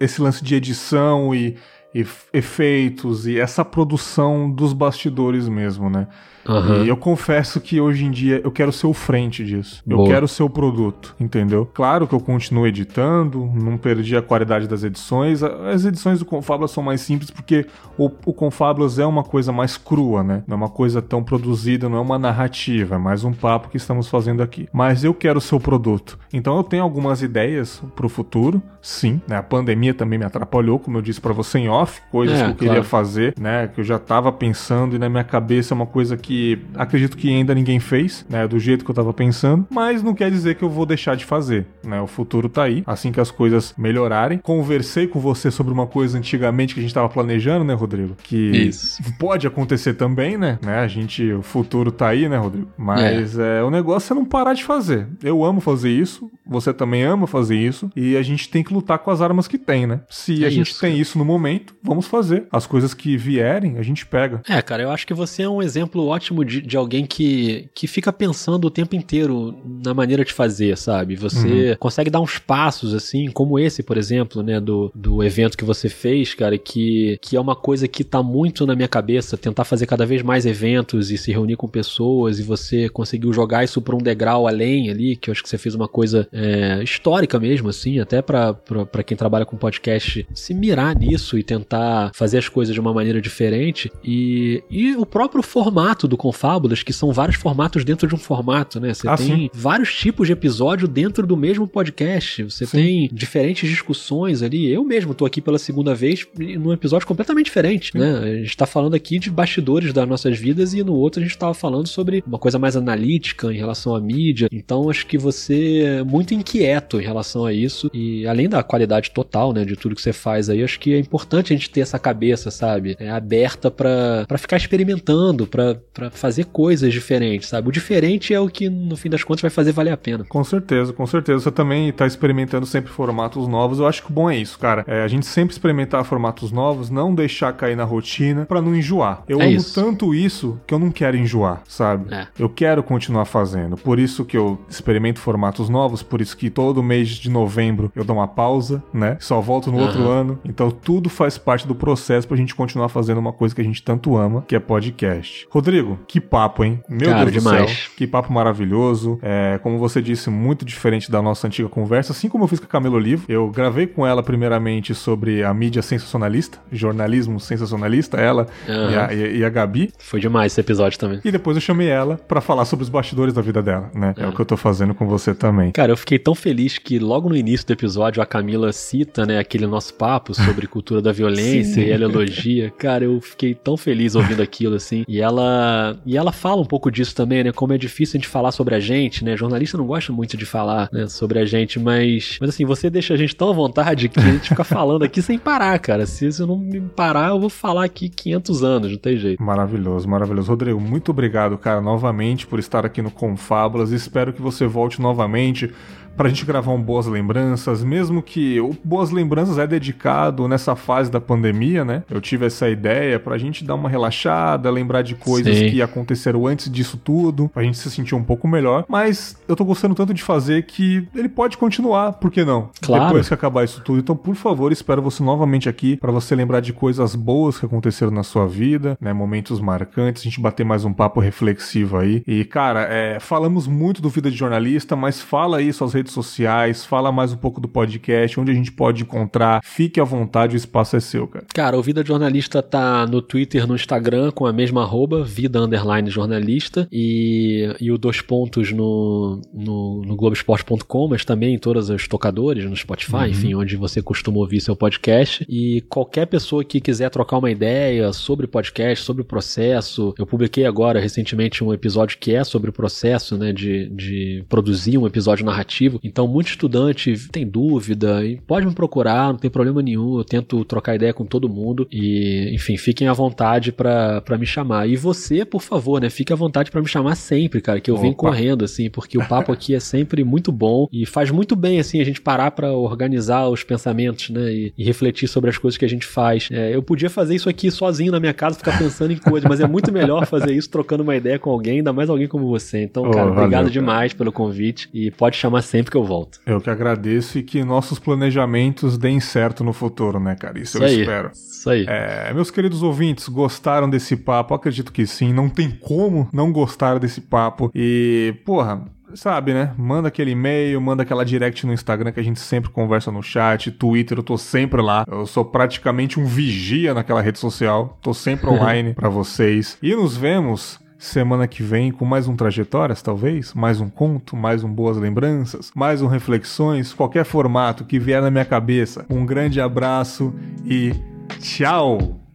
esse lance de edição e, e efeitos e essa produção dos bastidores mesmo, né? Uhum. E eu confesso que hoje em dia eu quero ser o frente disso. Boa. Eu quero ser o produto, entendeu? Claro que eu continuo editando, não perdi a qualidade das edições. As edições do Confablas são mais simples porque o, o Confablas é uma coisa mais crua, né? Não é uma coisa tão produzida, não é uma narrativa, é mais um papo que estamos fazendo aqui. Mas eu quero ser o produto. Então eu tenho algumas ideias pro futuro, sim. Né? A pandemia também me atrapalhou, como eu disse para você em off, coisas é, que eu queria fazer, né? Que eu já tava pensando e na minha cabeça é uma coisa que que acredito que ainda ninguém fez, né, do jeito que eu tava pensando, mas não quer dizer que eu vou deixar de fazer, né? O futuro tá aí, assim que as coisas melhorarem. Conversei com você sobre uma coisa antigamente que a gente tava planejando, né, Rodrigo? Que Isso. pode acontecer também, né? né? A gente, o futuro tá aí, né, Rodrigo? Mas é. é o negócio é não parar de fazer. Eu amo fazer isso, você também ama fazer isso, e a gente tem que lutar com as armas que tem, né? Se é a gente isso. tem isso no momento, vamos fazer. As coisas que vierem, a gente pega. É, cara, eu acho que você é um exemplo ótimo de, de alguém que, que fica pensando o tempo inteiro na maneira de fazer, sabe? Você uhum. consegue dar uns passos, assim, como esse, por exemplo, né, do, do evento que você fez, cara, que, que é uma coisa que tá muito na minha cabeça, tentar fazer cada vez mais eventos e se reunir com pessoas, e você conseguiu jogar isso para um degrau além ali, que eu acho que você fez uma coisa é, histórica mesmo, assim, até para quem trabalha com podcast se mirar nisso e tentar fazer as coisas de uma maneira diferente. E, e o próprio formato do Confábulas, que são vários formatos dentro de um formato, né? Você ah, tem sim. vários tipos de episódio dentro do mesmo podcast. Você sim. tem diferentes discussões ali. Eu mesmo tô aqui pela segunda vez num episódio completamente diferente, sim. né? A gente tá falando aqui de bastidores das nossas vidas e no outro a gente tava falando sobre uma coisa mais analítica em relação à mídia. Então acho que você é muito inquieto em relação a isso e além da qualidade total, né, de tudo que você faz aí, acho que é importante a gente ter essa cabeça, sabe, é, aberta para ficar experimentando, para fazer coisas diferentes, sabe? O diferente é o que no fim das contas vai fazer valer a pena. Com certeza, com certeza. Você também tá experimentando sempre formatos novos. Eu acho que o bom é isso, cara. É a gente sempre experimentar formatos novos, não deixar cair na rotina para não enjoar. Eu é amo isso. tanto isso que eu não quero enjoar, sabe? É. Eu quero continuar fazendo. Por isso que eu experimento formatos novos, por isso que todo mês de novembro eu dou uma pausa, né? Só volto no uhum. outro ano. Então tudo faz parte do processo pra gente continuar fazendo uma coisa que a gente tanto ama, que é podcast. Rodrigo, que papo, hein? Meu Cara, Deus demais. do céu. Que papo maravilhoso. É, como você disse, muito diferente da nossa antiga conversa, assim como eu fiz com a Camila Olivo. Eu gravei com ela primeiramente sobre a mídia sensacionalista, jornalismo sensacionalista, ela uhum. e, a, e, a, Gabi. Foi demais esse episódio também. E depois eu chamei ela para falar sobre os bastidores da vida dela, né? É. é o que eu tô fazendo com você também. Cara, eu fiquei tão feliz que logo no início do episódio a Camila cita, né, aquele nosso papo sobre cultura da violência e ela elogia. Cara, eu fiquei tão feliz ouvindo aquilo assim. E ela e ela fala um pouco disso também, né, como é difícil a gente falar sobre a gente, né? Jornalista não gosta muito de falar, né, sobre a gente, mas mas assim, você deixa a gente tão à vontade que a gente fica falando aqui sem parar, cara. Se eu não me parar, eu vou falar aqui 500 anos, não tem jeito. Maravilhoso, maravilhoso. Rodrigo, muito obrigado, cara, novamente por estar aqui no Confábulas. Espero que você volte novamente pra gente gravar um Boas Lembranças, mesmo que o Boas Lembranças é dedicado nessa fase da pandemia, né? Eu tive essa ideia pra gente dar uma relaxada, lembrar de coisas Sim. que aconteceram antes disso tudo, pra gente se sentir um pouco melhor, mas eu tô gostando tanto de fazer que ele pode continuar, por que não? Claro. Depois que acabar isso tudo. Então, por favor, espero você novamente aqui para você lembrar de coisas boas que aconteceram na sua vida, né? Momentos marcantes, a gente bater mais um papo reflexivo aí. E, cara, é, falamos muito do Vida de Jornalista, mas fala aí suas redes sociais, fala mais um pouco do podcast, onde a gente pode encontrar. Fique à vontade, o espaço é seu, cara. Cara, o Vida Jornalista tá no Twitter, no Instagram, com a mesma arroba, Vida Underline Jornalista, e, e o dois pontos no, no, no Globoesporte.com, mas também em todas as tocadores, no Spotify, uhum. enfim, onde você costuma ouvir seu podcast. E qualquer pessoa que quiser trocar uma ideia sobre podcast, sobre o processo, eu publiquei agora recentemente um episódio que é sobre o processo, né, de, de produzir um episódio narrativo então, muito estudante tem dúvida e pode me procurar, não tem problema nenhum. Eu tento trocar ideia com todo mundo e, enfim, fiquem à vontade para me chamar. E você, por favor, né, fique à vontade para me chamar sempre, cara, que eu Opa. venho correndo, assim, porque o papo aqui é sempre muito bom e faz muito bem, assim, a gente parar para organizar os pensamentos, né, e, e, refletir sobre as coisas que a gente faz. É, eu podia fazer isso aqui sozinho na minha casa, ficar pensando em coisas, mas é muito melhor fazer isso trocando uma ideia com alguém, ainda mais alguém como você. Então, cara, oh, obrigado valeu, demais cara. pelo convite e pode chamar sempre sempre que eu volto. Eu que agradeço e que nossos planejamentos deem certo no futuro, né, cara? Isso, Isso eu aí. espero. Isso aí. É, meus queridos ouvintes, gostaram desse papo? Acredito que sim. Não tem como não gostar desse papo. E, porra, sabe, né? Manda aquele e-mail, manda aquela direct no Instagram que a gente sempre conversa no chat, Twitter, eu tô sempre lá. Eu sou praticamente um vigia naquela rede social. Tô sempre online para vocês. E nos vemos semana que vem com mais um Trajetórias, talvez, mais um conto, mais um Boas Lembranças, mais um Reflexões, qualquer formato que vier na minha cabeça. Um grande abraço e tchau!